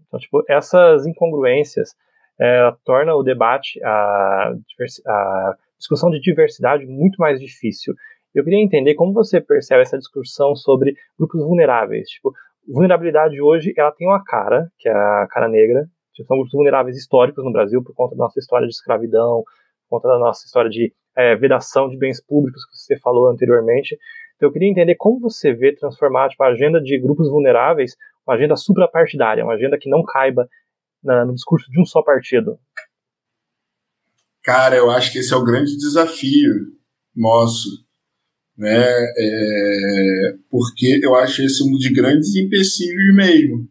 Então, tipo, essas incongruências é, torna o debate, a, a discussão de diversidade muito mais difícil. Eu queria entender como você percebe essa discussão sobre grupos vulneráveis. Tipo, vulnerabilidade hoje, ela tem uma cara, que é a cara negra, são grupos vulneráveis históricos no Brasil por conta da nossa história de escravidão, por conta da nossa história de é, vedação de bens públicos que você falou anteriormente. Então eu queria entender como você vê transformar tipo, a agenda de grupos vulneráveis uma agenda suprapartidária, uma agenda que não caiba na, no discurso de um só partido. Cara, eu acho que esse é o grande desafio nosso, né? É, porque eu acho esse um dos grandes empecilhos mesmo.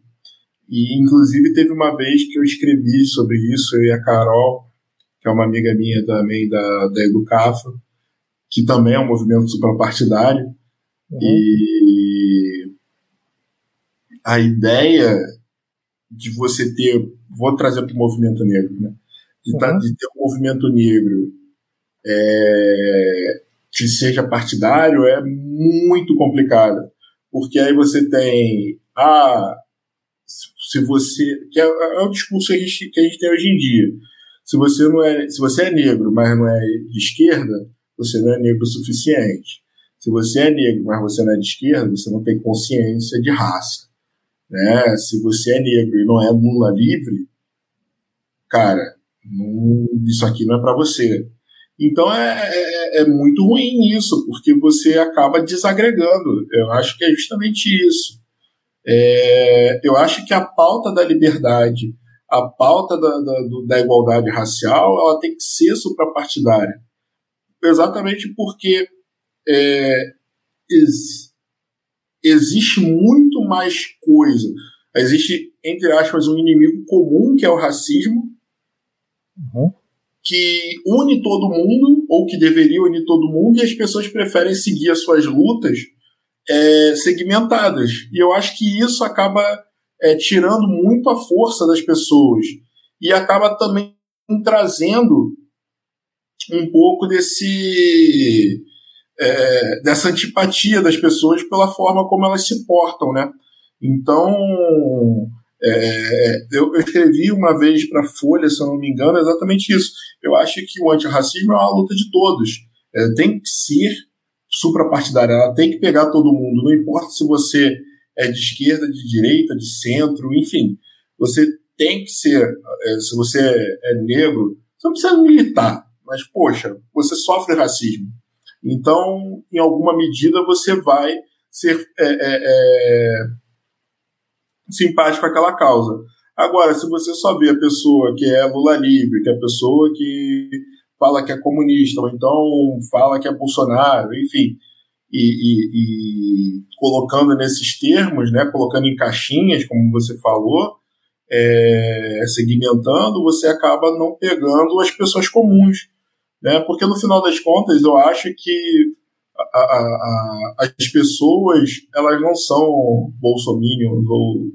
E, inclusive, teve uma vez que eu escrevi sobre isso, eu e a Carol, que é uma amiga minha também da, da Educafro, que também é um movimento suprapartidário. Uhum. E a ideia de você ter, vou trazer para o movimento negro, né? De, tá, uhum. de, ter um movimento negro é, que seja partidário é muito complicado. Porque aí você tem ah, se você. que é, é o discurso que a, gente, que a gente tem hoje em dia. Se você, não é, se você é negro, mas não é de esquerda, você não é negro o suficiente. Se você é negro, mas você não é de esquerda, você não tem consciência de raça. Né? Se você é negro e não é Lula livre, cara, não, isso aqui não é para você. Então é, é, é, muito ruim isso, porque você acaba desagregando. Eu acho que é justamente isso. É, eu acho que a pauta da liberdade, a pauta da, da, da igualdade racial, ela tem que ser suprapartidária. Exatamente porque é, ex, existe muito mais coisa. Existe, entre aspas, um inimigo comum, que é o racismo, uhum. que une todo mundo, ou que deveria unir todo mundo, e as pessoas preferem seguir as suas lutas é, segmentadas. E eu acho que isso acaba é, tirando muito a força das pessoas e acaba também trazendo um pouco desse é, dessa antipatia das pessoas pela forma como elas se portam, né? Então é, eu, eu, escrevi uma vez para Folha, se eu não me engano, exatamente isso. Eu acho que o antirracismo é uma luta de todos. É, tem que ser suprapartidária, ela tem que pegar todo mundo, não importa se você é de esquerda, de direita, de centro, enfim, você tem que ser, é, se você é negro, você não precisa militar, mas poxa, você sofre racismo. Então, em alguma medida, você vai ser é, é, é, simpático com aquela causa. Agora, se você só vê a pessoa que é Lula livre, que é a pessoa que fala que é comunista, ou então fala que é Bolsonaro, enfim. E, e, e colocando nesses termos, né, colocando em caixinhas, como você falou, é, segmentando, você acaba não pegando as pessoas comuns. Né? Porque no final das contas, eu acho que a, a, a, as pessoas elas não são bolsominions ou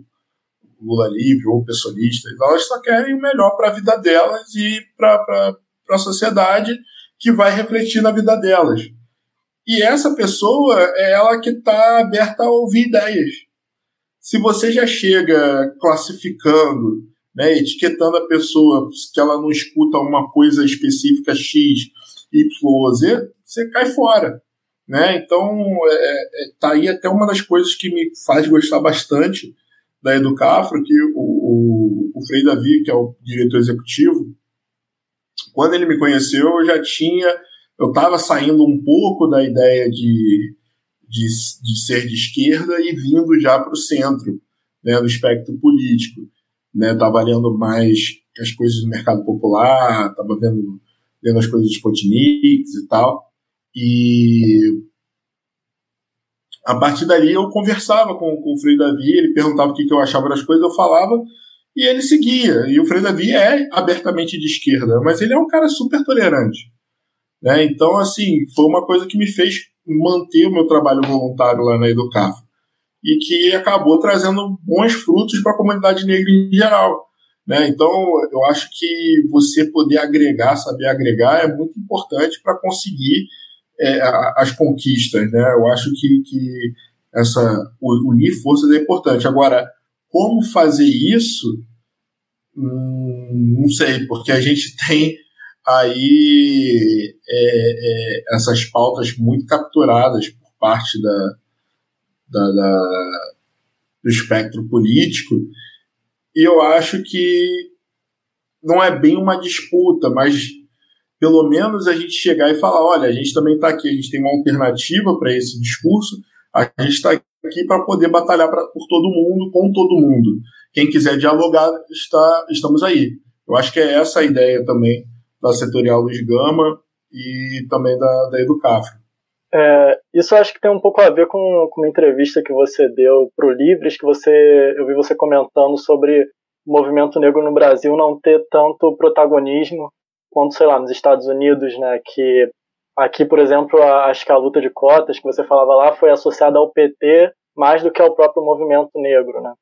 Lula livre ou pessoalistas, elas só querem o melhor para a vida delas e para a sociedade que vai refletir na vida delas. E essa pessoa é ela que está aberta a ouvir ideias. Se você já chega classificando, né, etiquetando a pessoa que ela não escuta uma coisa específica X, Y ou Z, você cai fora. Né? Então, é, é, tá aí até uma das coisas que me faz gostar bastante da Educafro, que o, o, o Frei Davi, que é o diretor executivo, quando ele me conheceu, eu já tinha. Eu estava saindo um pouco da ideia de, de, de ser de esquerda e vindo já para o centro né, do espectro político. Estava né, lendo mais as coisas do mercado popular, estava vendo, vendo as coisas de Spotniks e tal. E a partir dali eu conversava com, com o Frei Davi, ele perguntava o que, que eu achava das coisas, eu falava, e ele seguia. E o Frei Davi é abertamente de esquerda, mas ele é um cara super tolerante. Né? Então, assim, foi uma coisa que me fez manter o meu trabalho voluntário lá na Educaf. E que acabou trazendo bons frutos para a comunidade negra em geral. Né? Então, eu acho que você poder agregar, saber agregar, é muito importante para conseguir é, as conquistas. Né? Eu acho que, que essa unir forças é importante. Agora, como fazer isso? Hum, não sei, porque a gente tem aí é, é, essas pautas muito capturadas por parte da, da, da, do espectro político, e eu acho que não é bem uma disputa, mas pelo menos a gente chegar e falar: olha, a gente também está aqui, a gente tem uma alternativa para esse discurso, a gente está aqui para poder batalhar pra, por todo mundo, com todo mundo. Quem quiser dialogar, está, estamos aí. Eu acho que é essa a ideia também da setorial Luiz Gama e também da, da Educafro. É, isso acho que tem um pouco a ver com, com uma entrevista que você deu para o Livres, que você eu vi você comentando sobre o movimento negro no Brasil não ter tanto protagonismo quanto, sei lá, nos Estados Unidos, né, que Aqui, por exemplo, acho que a luta de cotas que você falava lá foi associada ao PT mais do que ao próprio movimento negro, né?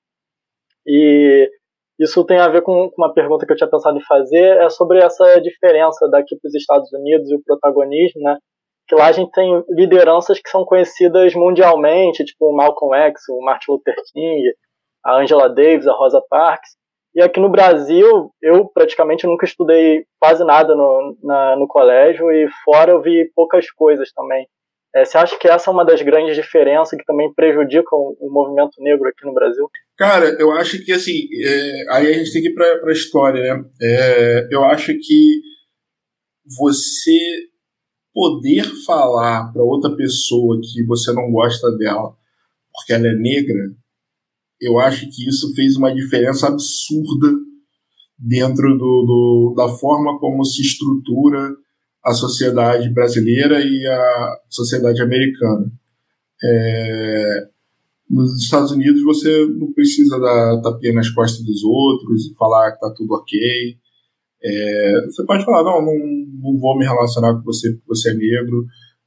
E isso tem a ver com uma pergunta que eu tinha pensado em fazer, é sobre essa diferença daqui para os Estados Unidos e o protagonismo, né? Que lá a gente tem lideranças que são conhecidas mundialmente, tipo o Malcolm X, o Martin Luther King, a Angela Davis, a Rosa Parks, e aqui no Brasil, eu praticamente nunca estudei quase nada no, na, no colégio e fora eu vi poucas coisas também. É, você acha que essa é uma das grandes diferenças que também prejudicam o movimento negro aqui no Brasil? Cara, eu acho que assim, é, aí a gente tem que ir para a história, né? É, eu acho que você poder falar para outra pessoa que você não gosta dela porque ela é negra eu acho que isso fez uma diferença absurda dentro do, do, da forma como se estrutura a sociedade brasileira e a sociedade americana. É, nos Estados Unidos você não precisa dar tapinha nas costas dos outros e falar que está tudo ok. É, você pode falar, não, não, não vou me relacionar com você porque você é negro.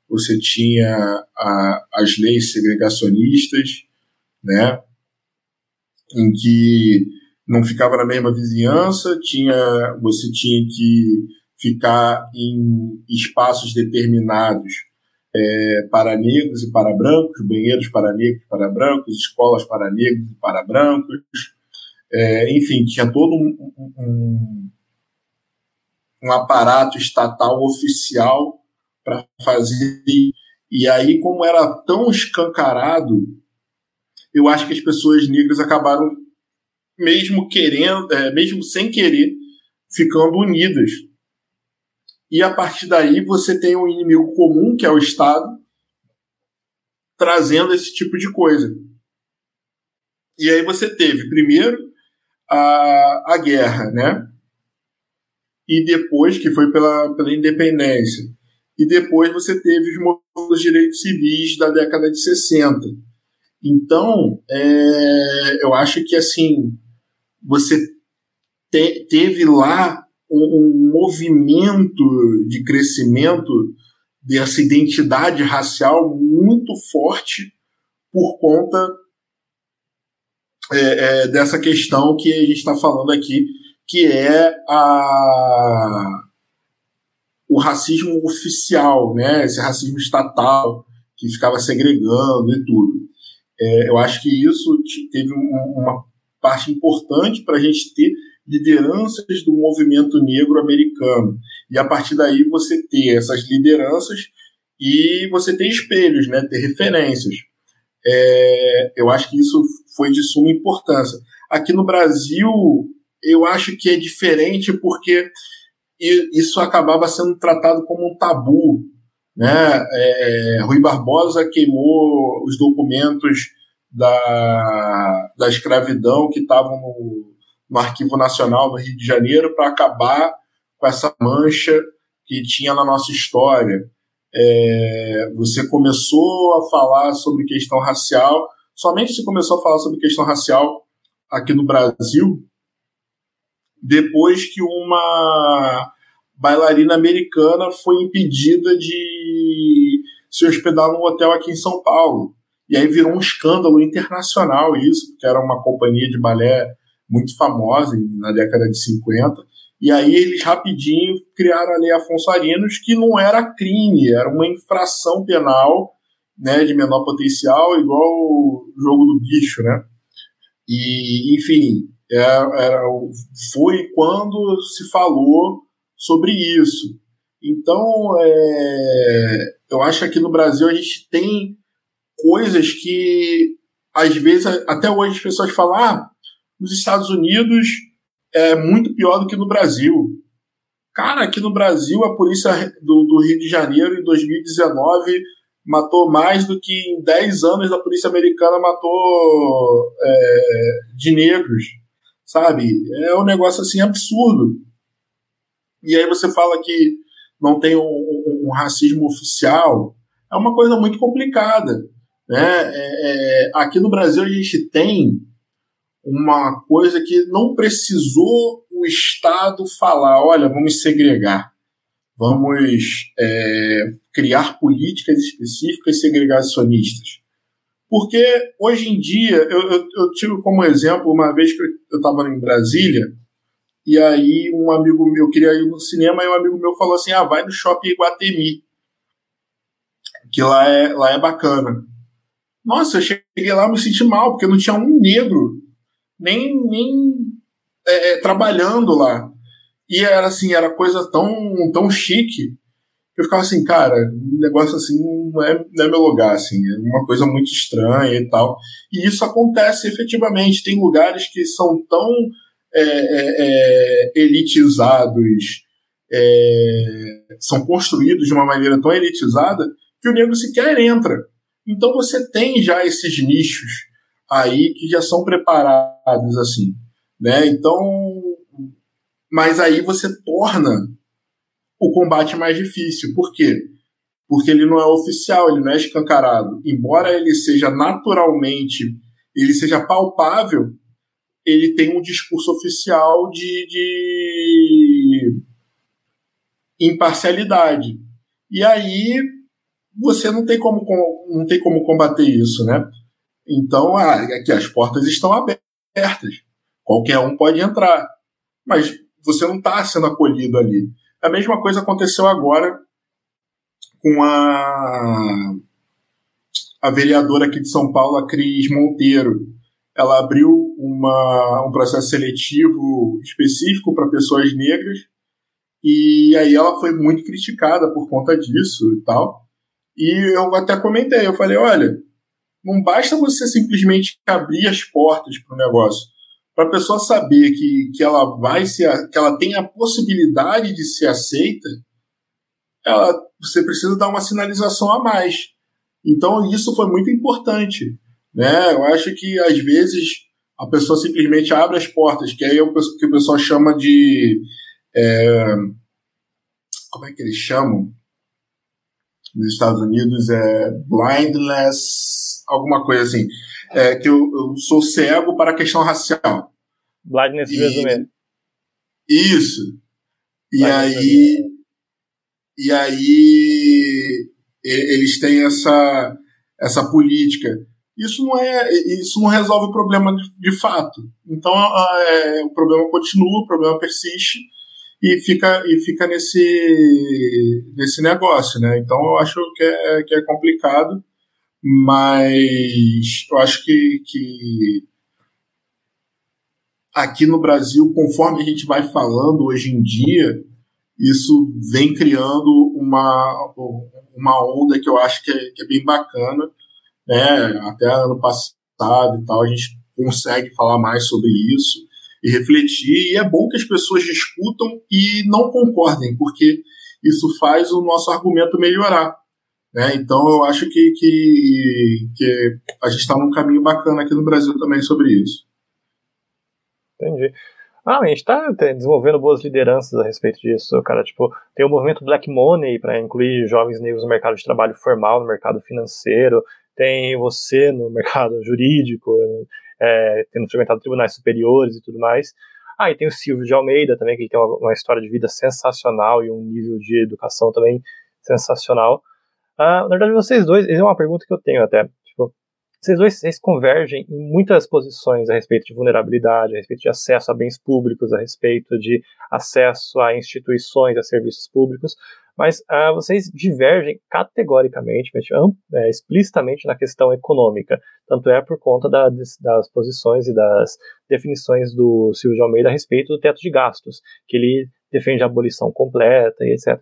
Você tinha a, as leis segregacionistas, né? Em que não ficava na mesma vizinhança, tinha, você tinha que ficar em espaços determinados é, para negros e para brancos, banheiros para negros e para brancos, escolas para negros e para brancos, é, enfim, tinha todo um, um, um aparato estatal oficial para fazer. E aí, como era tão escancarado eu acho que as pessoas negras acabaram, mesmo querendo, é, mesmo sem querer, ficando unidas. E a partir daí você tem um inimigo comum, que é o Estado, trazendo esse tipo de coisa. E aí você teve, primeiro, a, a guerra, né? E depois, que foi pela, pela independência. E depois você teve os movimentos direitos civis da década de 60 então, é, eu acho que assim você te, teve lá um, um movimento de crescimento dessa identidade racial muito forte por conta é, é, dessa questão que a gente está falando aqui, que é a, o racismo oficial, né? esse racismo estatal que ficava segregando e tudo. É, eu acho que isso teve uma parte importante para a gente ter lideranças do movimento negro americano. E a partir daí você ter essas lideranças e você ter espelhos, né, ter referências. É, eu acho que isso foi de suma importância. Aqui no Brasil, eu acho que é diferente porque isso acabava sendo tratado como um tabu. Né? É, Rui Barbosa queimou os documentos da, da escravidão que estavam no, no Arquivo Nacional do Rio de Janeiro para acabar com essa mancha que tinha na nossa história. É, você começou a falar sobre questão racial, somente se começou a falar sobre questão racial aqui no Brasil depois que uma bailarina americana foi impedida de se hospedar num hotel aqui em São Paulo. E aí virou um escândalo internacional isso, porque era uma companhia de balé muito famosa na década de 50. E aí eles rapidinho criaram a Lei Afonso Arinos, que não era crime, era uma infração penal né, de menor potencial, igual o jogo do bicho, né? E, enfim, era, é, era, foi quando se falou sobre isso. Então, é, eu acho que aqui no Brasil a gente tem coisas que, às vezes, até hoje as pessoas falam, ah, nos Estados Unidos é muito pior do que no Brasil. Cara, aqui no Brasil, a polícia do, do Rio de Janeiro, em 2019, matou mais do que em 10 anos a polícia americana matou é, de negros, sabe? É um negócio assim absurdo. E aí você fala que não tem um, um, racismo oficial, é uma coisa muito complicada. Né? É, é, aqui no Brasil a gente tem uma coisa que não precisou o Estado falar, olha, vamos segregar, vamos é, criar políticas específicas segregacionistas. Porque hoje em dia, eu, eu, eu tive como exemplo uma vez que eu estava em Brasília, e aí um amigo meu queria ir no cinema, e um amigo meu falou assim: ah, vai no shopping Iguatemi, que lá é, lá é bacana. Nossa, eu cheguei lá me senti mal, porque não tinha um negro nem, nem é, é, trabalhando lá. E era assim, era coisa tão, tão chique. Eu ficava assim, cara, um negócio assim não é, não é meu lugar, assim, é uma coisa muito estranha e tal. E isso acontece efetivamente. Tem lugares que são tão é, é, é elitizados, é, são construídos de uma maneira tão elitizada que o negro sequer entra. Então você tem já esses nichos aí que já são preparados assim, né? Então, mas aí você torna o combate mais difícil. Por quê? Porque ele não é oficial, ele não é escancarado. Embora ele seja naturalmente, ele seja palpável, ele tem um discurso oficial de, de imparcialidade. E aí você não tem como, não tem como combater isso, né? Então, ah, aqui as portas estão abertas. Qualquer um pode entrar. Mas você não está sendo acolhido ali. A mesma coisa aconteceu agora com a, a vereadora aqui de São Paulo, a Cris Monteiro. Ela abriu uma, um processo seletivo específico para pessoas negras e aí ela foi muito criticada por conta disso e tal. E eu até comentei, eu falei, olha, não basta você simplesmente abrir as portas para o negócio. Para a pessoa saber que, que ela vai ser, que ela tem a possibilidade de ser aceita, ela, você precisa dar uma sinalização a mais. Então isso foi muito importante. Né? Eu acho que às vezes a pessoa simplesmente abre as portas, que aí é o que o pessoal chama de. É, como é que eles chamam? Nos Estados Unidos é blindness alguma coisa assim. É, que eu, eu, sou cego para a questão racial. Blindness e, resumido. Isso. E aí. E aí. Eles têm essa, essa política. Isso não, é, isso não resolve o problema de, de fato. Então, é, o problema continua, o problema persiste e fica, e fica nesse, nesse negócio, né? Então, eu acho que é, que é complicado, mas eu acho que, que aqui no Brasil, conforme a gente vai falando hoje em dia, isso vem criando uma, uma onda que eu acho que é, que é bem bacana. Né? Até ano passado e tal, a gente consegue falar mais sobre isso e refletir. E é bom que as pessoas discutam e não concordem, porque isso faz o nosso argumento melhorar. Né? Então, eu acho que, que, que a gente está num caminho bacana aqui no Brasil também sobre isso. Entendi. Ah, a gente está desenvolvendo boas lideranças a respeito disso, cara. Tipo, tem o movimento Black Money para incluir jovens negros no mercado de trabalho formal, no mercado financeiro. Tem você no mercado jurídico, é, tendo frequentado tribunais superiores e tudo mais. Ah, e tem o Silvio de Almeida também, que ele tem uma, uma história de vida sensacional e um nível de educação também sensacional. Ah, na verdade, vocês dois, é uma pergunta que eu tenho até. Vocês dois convergem em muitas posições a respeito de vulnerabilidade, a respeito de acesso a bens públicos, a respeito de acesso a instituições, a serviços públicos, mas uh, vocês divergem categoricamente, é, explicitamente na questão econômica. Tanto é por conta da, das posições e das definições do Silvio de Almeida a respeito do teto de gastos, que ele defende a abolição completa e etc.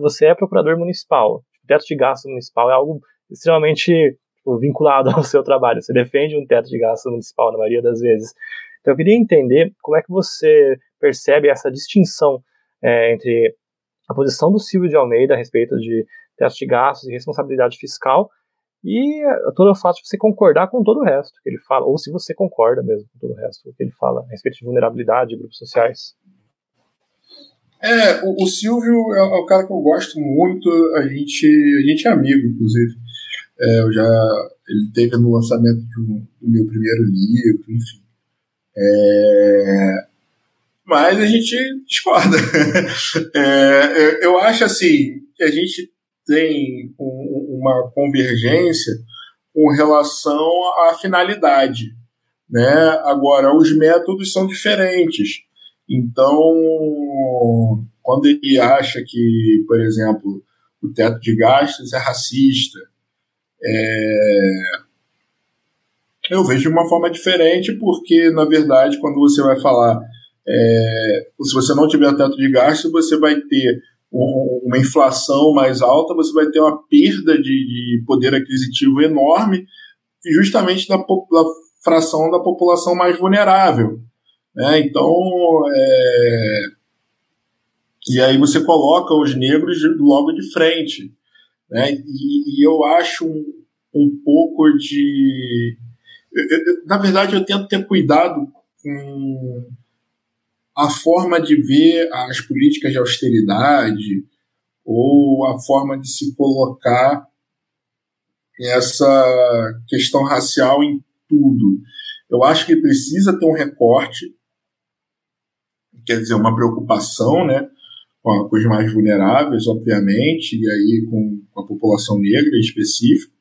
Você é procurador municipal. O teto de gastos municipal é algo extremamente tipo, vinculado ao seu trabalho. Você defende um teto de gasto municipal na maioria das vezes. Então eu queria entender como é que você percebe essa distinção é, entre a posição do Silvio de Almeida a respeito de teto de gastos e responsabilidade fiscal e todo o fato de você concordar com todo o resto que ele fala, ou se você concorda mesmo com todo o resto que ele fala a respeito de vulnerabilidade de grupos sociais. É, o, o Silvio é, é o cara que eu gosto muito, a gente, a gente é amigo, inclusive. É, eu já ele teve no lançamento um, do meu primeiro livro, enfim. É, mas a gente discorda. É, eu acho assim que a gente tem um, uma convergência com relação à finalidade. Né? Agora, os métodos são diferentes. Então, quando ele acha que, por exemplo, o teto de gastos é racista, é... Eu vejo de uma forma diferente, porque, na verdade, quando você vai falar, é... se você não tiver teto de gasto, você vai ter um, uma inflação mais alta, você vai ter uma perda de, de poder aquisitivo enorme, justamente da, da, fração da população mais vulnerável. Né? Então, é... e aí você coloca os negros logo de frente. Né? E, e eu acho um, um pouco de. Na verdade, eu tento ter cuidado com a forma de ver as políticas de austeridade ou a forma de se colocar essa questão racial em tudo. Eu acho que precisa ter um recorte, quer dizer, uma preocupação, né? Com, os mais vulneráveis, obviamente, e aí com, com a população negra em específico,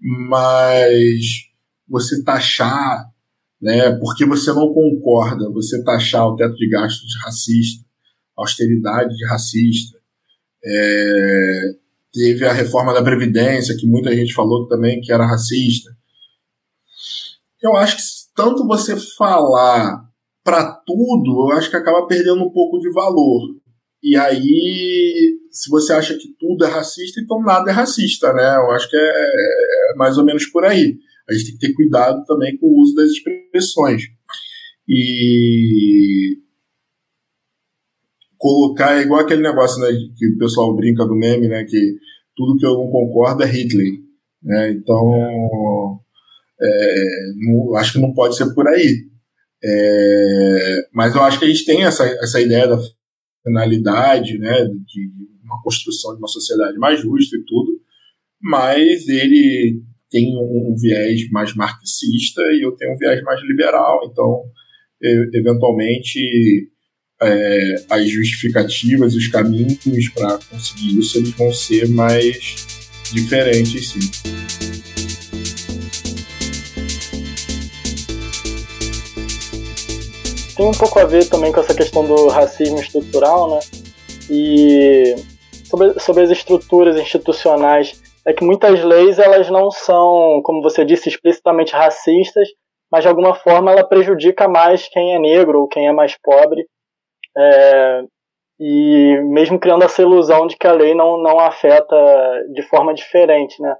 mas você taxar, né, porque você não concorda, você taxar o teto de gastos de racista, austeridade de racista, é, teve a reforma da Previdência, que muita gente falou também que era racista. Eu acho que tanto você falar para tudo, eu acho que acaba perdendo um pouco de valor. E aí, se você acha que tudo é racista, então nada é racista, né? Eu acho que é, é mais ou menos por aí. A gente tem que ter cuidado também com o uso das expressões. E colocar é igual aquele negócio né, que o pessoal brinca do meme, né? Que tudo que eu não concordo é Hitler. Né? Então, é, não, acho que não pode ser por aí. É, mas eu acho que a gente tem essa, essa ideia da finalidade, né, de uma construção de uma sociedade mais justa e tudo, mas ele tem um, viés mais marxista e eu tenho um viés mais liberal, então eventualmente é, as justificativas os caminhos para conseguir isso eles vão ser mais diferentes, sim. Tem um pouco a ver também com essa questão do racismo estrutural, né? E sobre, sobre as estruturas institucionais, é que muitas leis elas não são, como você disse, explicitamente racistas, mas de alguma forma ela prejudica mais quem é negro ou quem é mais pobre. É, e mesmo criando essa ilusão de que a lei não, não afeta de forma diferente, né?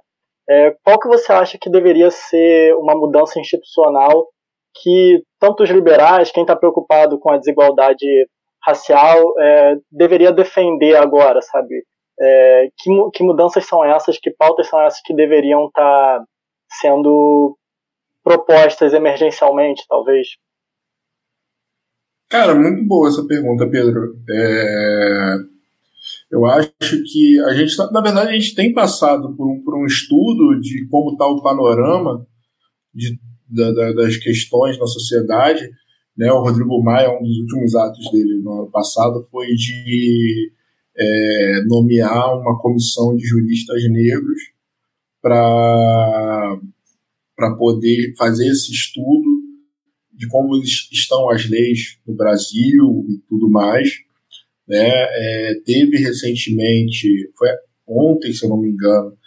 É, qual que você acha que deveria ser uma mudança institucional que tanto os liberais, quem está preocupado com a desigualdade racial, é, deveria defender agora, sabe? É, que, que mudanças são essas, que pautas são essas que deveriam estar tá sendo propostas emergencialmente, talvez? Cara, muito boa essa pergunta, Pedro. É... Eu acho que a gente, tá, na verdade, a gente tem passado por um, por um estudo de como está o panorama de, da, da, das questões na sociedade. Né? O Rodrigo Maia, um dos últimos atos dele no ano passado, foi de é, nomear uma comissão de juristas negros para poder fazer esse estudo de como estão as leis no Brasil e tudo mais. Né? É, teve recentemente, foi ontem, se eu não me engano,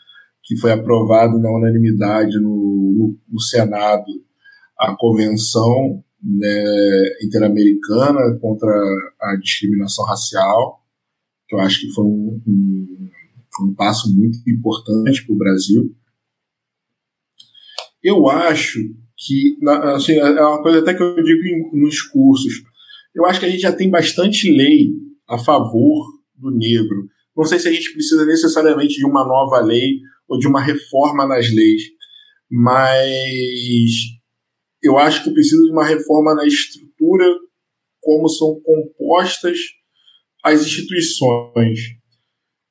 que foi aprovado na unanimidade no, no, Senado a Convenção né, Interamericana contra a Discriminação Racial, que eu acho que foi um, um, um passo muito importante para o Brasil. Eu acho que assim, é uma coisa até que eu digo em, nos cursos. Eu acho que a gente já tem bastante lei a favor do negro. Não sei se a gente precisa necessariamente de uma nova lei ou de uma reforma nas leis, mas eu acho que precisa de uma reforma na estrutura como são compostas as instituições.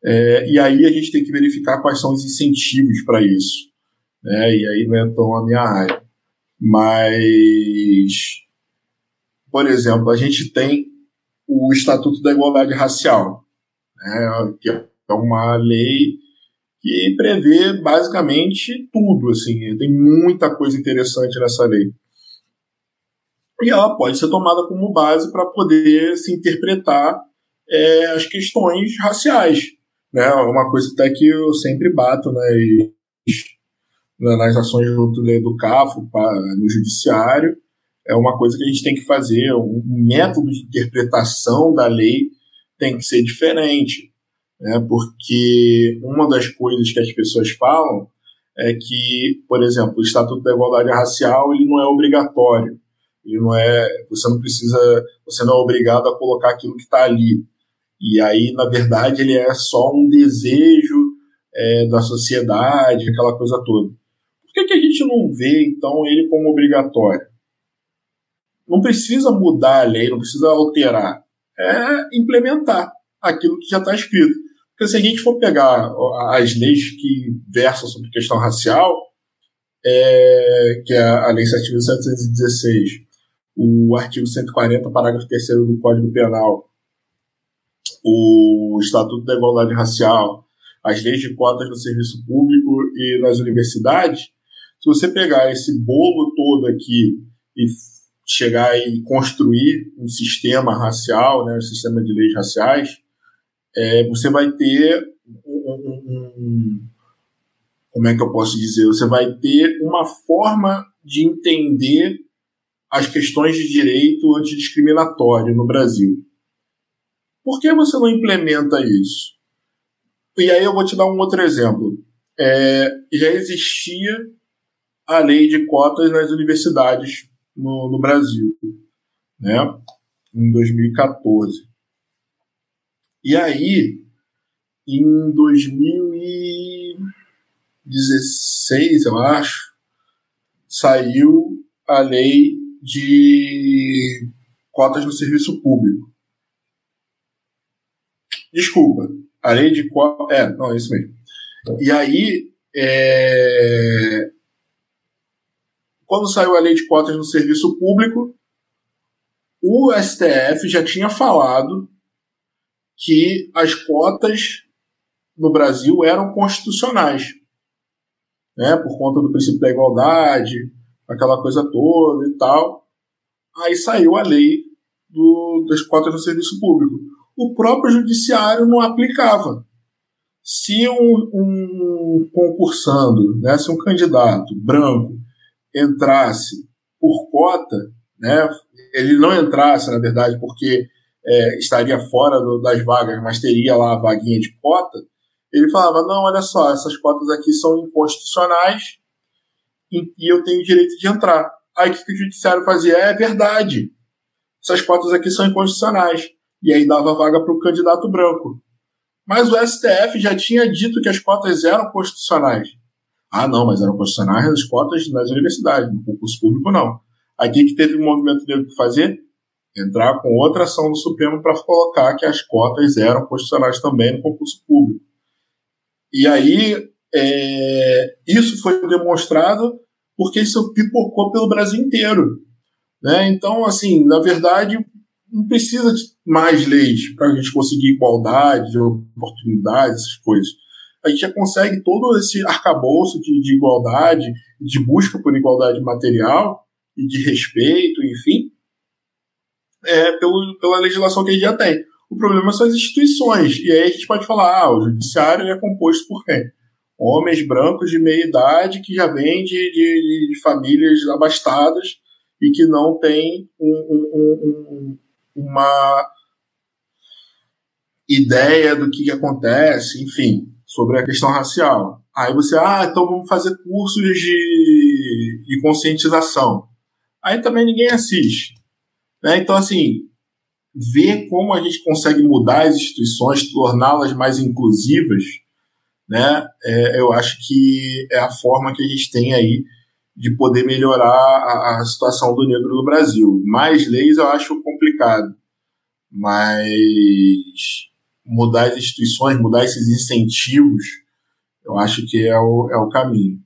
É, e aí a gente tem que verificar quais são os incentivos para isso. Né? E aí não é tão a minha área. Mas, por exemplo, a gente tem o Estatuto da Igualdade Racial, né, que é uma lei que prevê basicamente tudo, assim, tem muita coisa interessante nessa lei. E ela pode ser tomada como base para poder se interpretar é, as questões raciais. Né? Uma coisa até que eu sempre bato, né? Nas ações junto do CAFO, no judiciário, é uma coisa que a gente tem que fazer, um método de interpretação da lei tem que ser diferente, né? porque uma das coisas que as pessoas falam é que, por exemplo, o Estatuto da Igualdade Racial ele não é obrigatório, ele não é, você não precisa, você não é obrigado a colocar aquilo que está ali, e aí na verdade ele é só um desejo é, da sociedade, aquela coisa toda. Por que, que a gente não vê, então, ele como obrigatório? Não precisa mudar a lei, não precisa alterar. É implementar aquilo que já está escrito. Porque se a gente for pegar as leis que versam sobre questão racial, é, que é a Lei 7.716, o artigo 140, parágrafo 3 do Código Penal, o Estatuto da Igualdade Racial, as leis de cotas no serviço público e nas universidades, se você pegar esse bolo todo aqui e chegar e construir um sistema racial, né, um sistema de leis raciais, é, você vai ter um, um, um, como é que eu posso dizer? Você vai ter uma forma de entender as questões de direito antidiscriminatório no Brasil. Por que você não implementa isso? E aí eu vou te dar um outro exemplo. É, já existia a lei de cotas nas universidades no, no Brasil, né? Em 2014. E aí, em 2016, eu acho, saiu a lei de cotas no serviço público. Desculpa, a lei de cotas. É, não, é isso mesmo. E aí, é, quando saiu a lei de cotas no serviço público, o STF já tinha falado que as cotas no Brasil eram constitucionais, né, por conta do princípio da igualdade, aquela coisa toda e tal. Aí saiu a lei do, das cotas no serviço público. O próprio judiciário não aplicava. Se um, um concursando, né, se um candidato branco entrasse por cota, né, ele não entrasse, na verdade, porque é, estaria fora do, das vagas, mas teria lá a vaguinha de cota, ele falava: não, olha só, essas cotas aqui são inconstitucionais e, e eu tenho direito de entrar. Aí o que, que o judiciário fazia? É verdade, essas cotas aqui são inconstitucionais. E aí dava vaga para o candidato branco. Mas o STF já tinha dito que as cotas eram constitucionais. Ah, não, mas eram constitucionais as cotas nas universidades, no concurso público não. Aqui que teve o um movimento dele que fazer? Entrar com outra ação no Supremo para colocar que as cotas eram constitucionais também no concurso público. E aí, é, isso foi demonstrado porque isso pipocou pelo Brasil inteiro. Né? Então, assim, na verdade, não precisa de mais leis para a gente conseguir igualdade, oportunidades, essas coisas. A gente já consegue todo esse arcabouço de, de igualdade, de busca por igualdade material e de respeito, enfim, é, pelo, pela legislação que a gente já tem. O problema são as instituições. E aí a gente pode falar, ah, o judiciário é composto por quem? Homens brancos de meia idade que já vêm de, de, de famílias abastadas e que não têm um, um, um, uma ideia do que, que acontece, enfim, sobre a questão racial. Aí você, ah, então vamos fazer cursos de, de conscientização. Aí também ninguém assiste. Né? Então, assim, ver como a gente consegue mudar as instituições, torná-las mais inclusivas, né? É, eu acho que é a forma que a gente tem aí de poder melhorar a, a, situação do negro no Brasil. Mais leis eu acho complicado, mas mudar as instituições, mudar esses incentivos, eu acho que é o, é o caminho.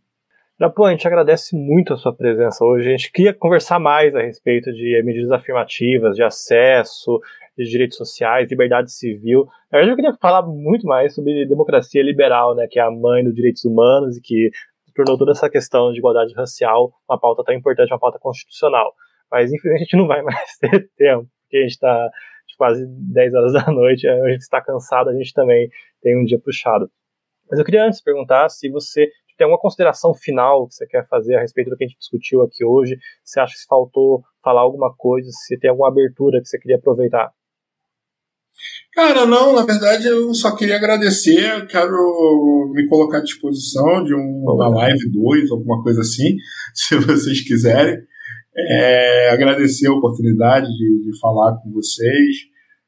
Japão, a gente agradece muito a sua presença hoje. A gente queria conversar mais a respeito de medidas afirmativas, de acesso, de direitos sociais, liberdade civil. Na verdade, eu queria falar muito mais sobre democracia liberal, né, que é a mãe dos direitos humanos e que tornou toda essa questão de igualdade racial uma pauta tão importante, uma pauta constitucional. Mas, infelizmente, a gente não vai mais ter tempo, porque a gente está quase 10 horas da noite, a gente está cansado, a gente também tem um dia puxado. Mas eu queria antes perguntar se você tem alguma consideração final que você quer fazer a respeito do que a gente discutiu aqui hoje? Você acha que faltou falar alguma coisa? Se tem alguma abertura que você queria aproveitar? Cara, não, na verdade eu só queria agradecer, eu quero me colocar à disposição de um, uma live 2, alguma coisa assim, se vocês quiserem. É, agradecer a oportunidade de, de falar com vocês.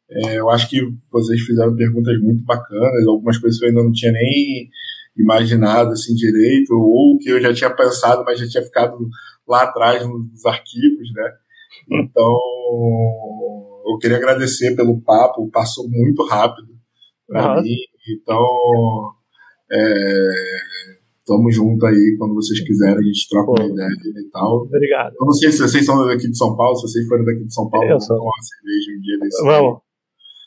É, eu acho que vocês fizeram perguntas muito bacanas, algumas coisas que eu ainda não tinha nem imaginado assim direito, ou que eu já tinha pensado, mas já tinha ficado lá atrás nos arquivos, né? Então, eu queria agradecer pelo papo, passou muito rápido para uhum. mim. Então, é, tamo junto aí, quando vocês quiserem, a gente troca uma ideia e tal. Obrigado. Eu não sei se vocês são daqui de São Paulo, se vocês forem daqui de São Paulo, vamos tomar uma cerveja um dia desse. Vamos.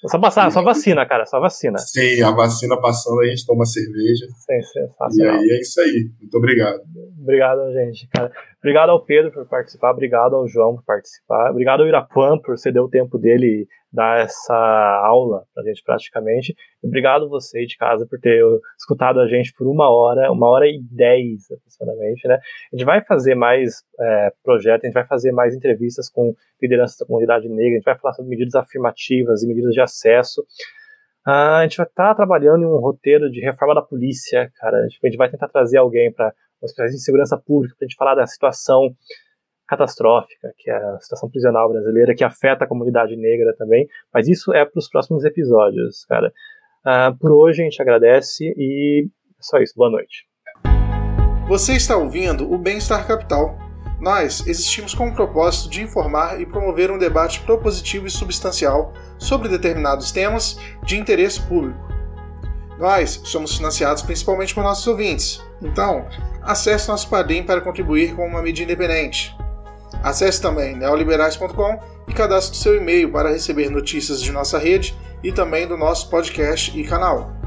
Só, passar, só vacina, cara, só vacina. Sim, a vacina passando, a gente toma cerveja. Sim, sensacional. E aí é isso aí. Muito obrigado. Obrigado, gente. Cara. Obrigado ao Pedro por participar, obrigado ao João por participar, obrigado ao Irapuan por ceder o tempo dele dar essa aula pra gente praticamente. Obrigado você de casa por ter escutado a gente por uma hora, uma hora e dez aproximadamente, né? A gente vai fazer mais é, projetos, a gente vai fazer mais entrevistas com lideranças da comunidade negra, a gente vai falar sobre medidas afirmativas e medidas de acesso. Ah, a gente vai estar tá trabalhando em um roteiro de reforma da polícia, cara. A gente vai tentar trazer alguém para os especialista de segurança pública para a gente falar da situação catastrófica, que é a situação prisional brasileira, que afeta a comunidade negra também, mas isso é para os próximos episódios, cara. Uh, por hoje a gente agradece e é só isso. Boa noite. Você está ouvindo o Bem-Estar Capital. Nós existimos com o propósito de informar e promover um debate propositivo e substancial sobre determinados temas de interesse público. Nós somos financiados principalmente por nossos ouvintes. Então, acesse nosso Padrim para contribuir com uma mídia independente. Acesse também neoliberais.com e cadastre seu e-mail para receber notícias de nossa rede e também do nosso podcast e canal.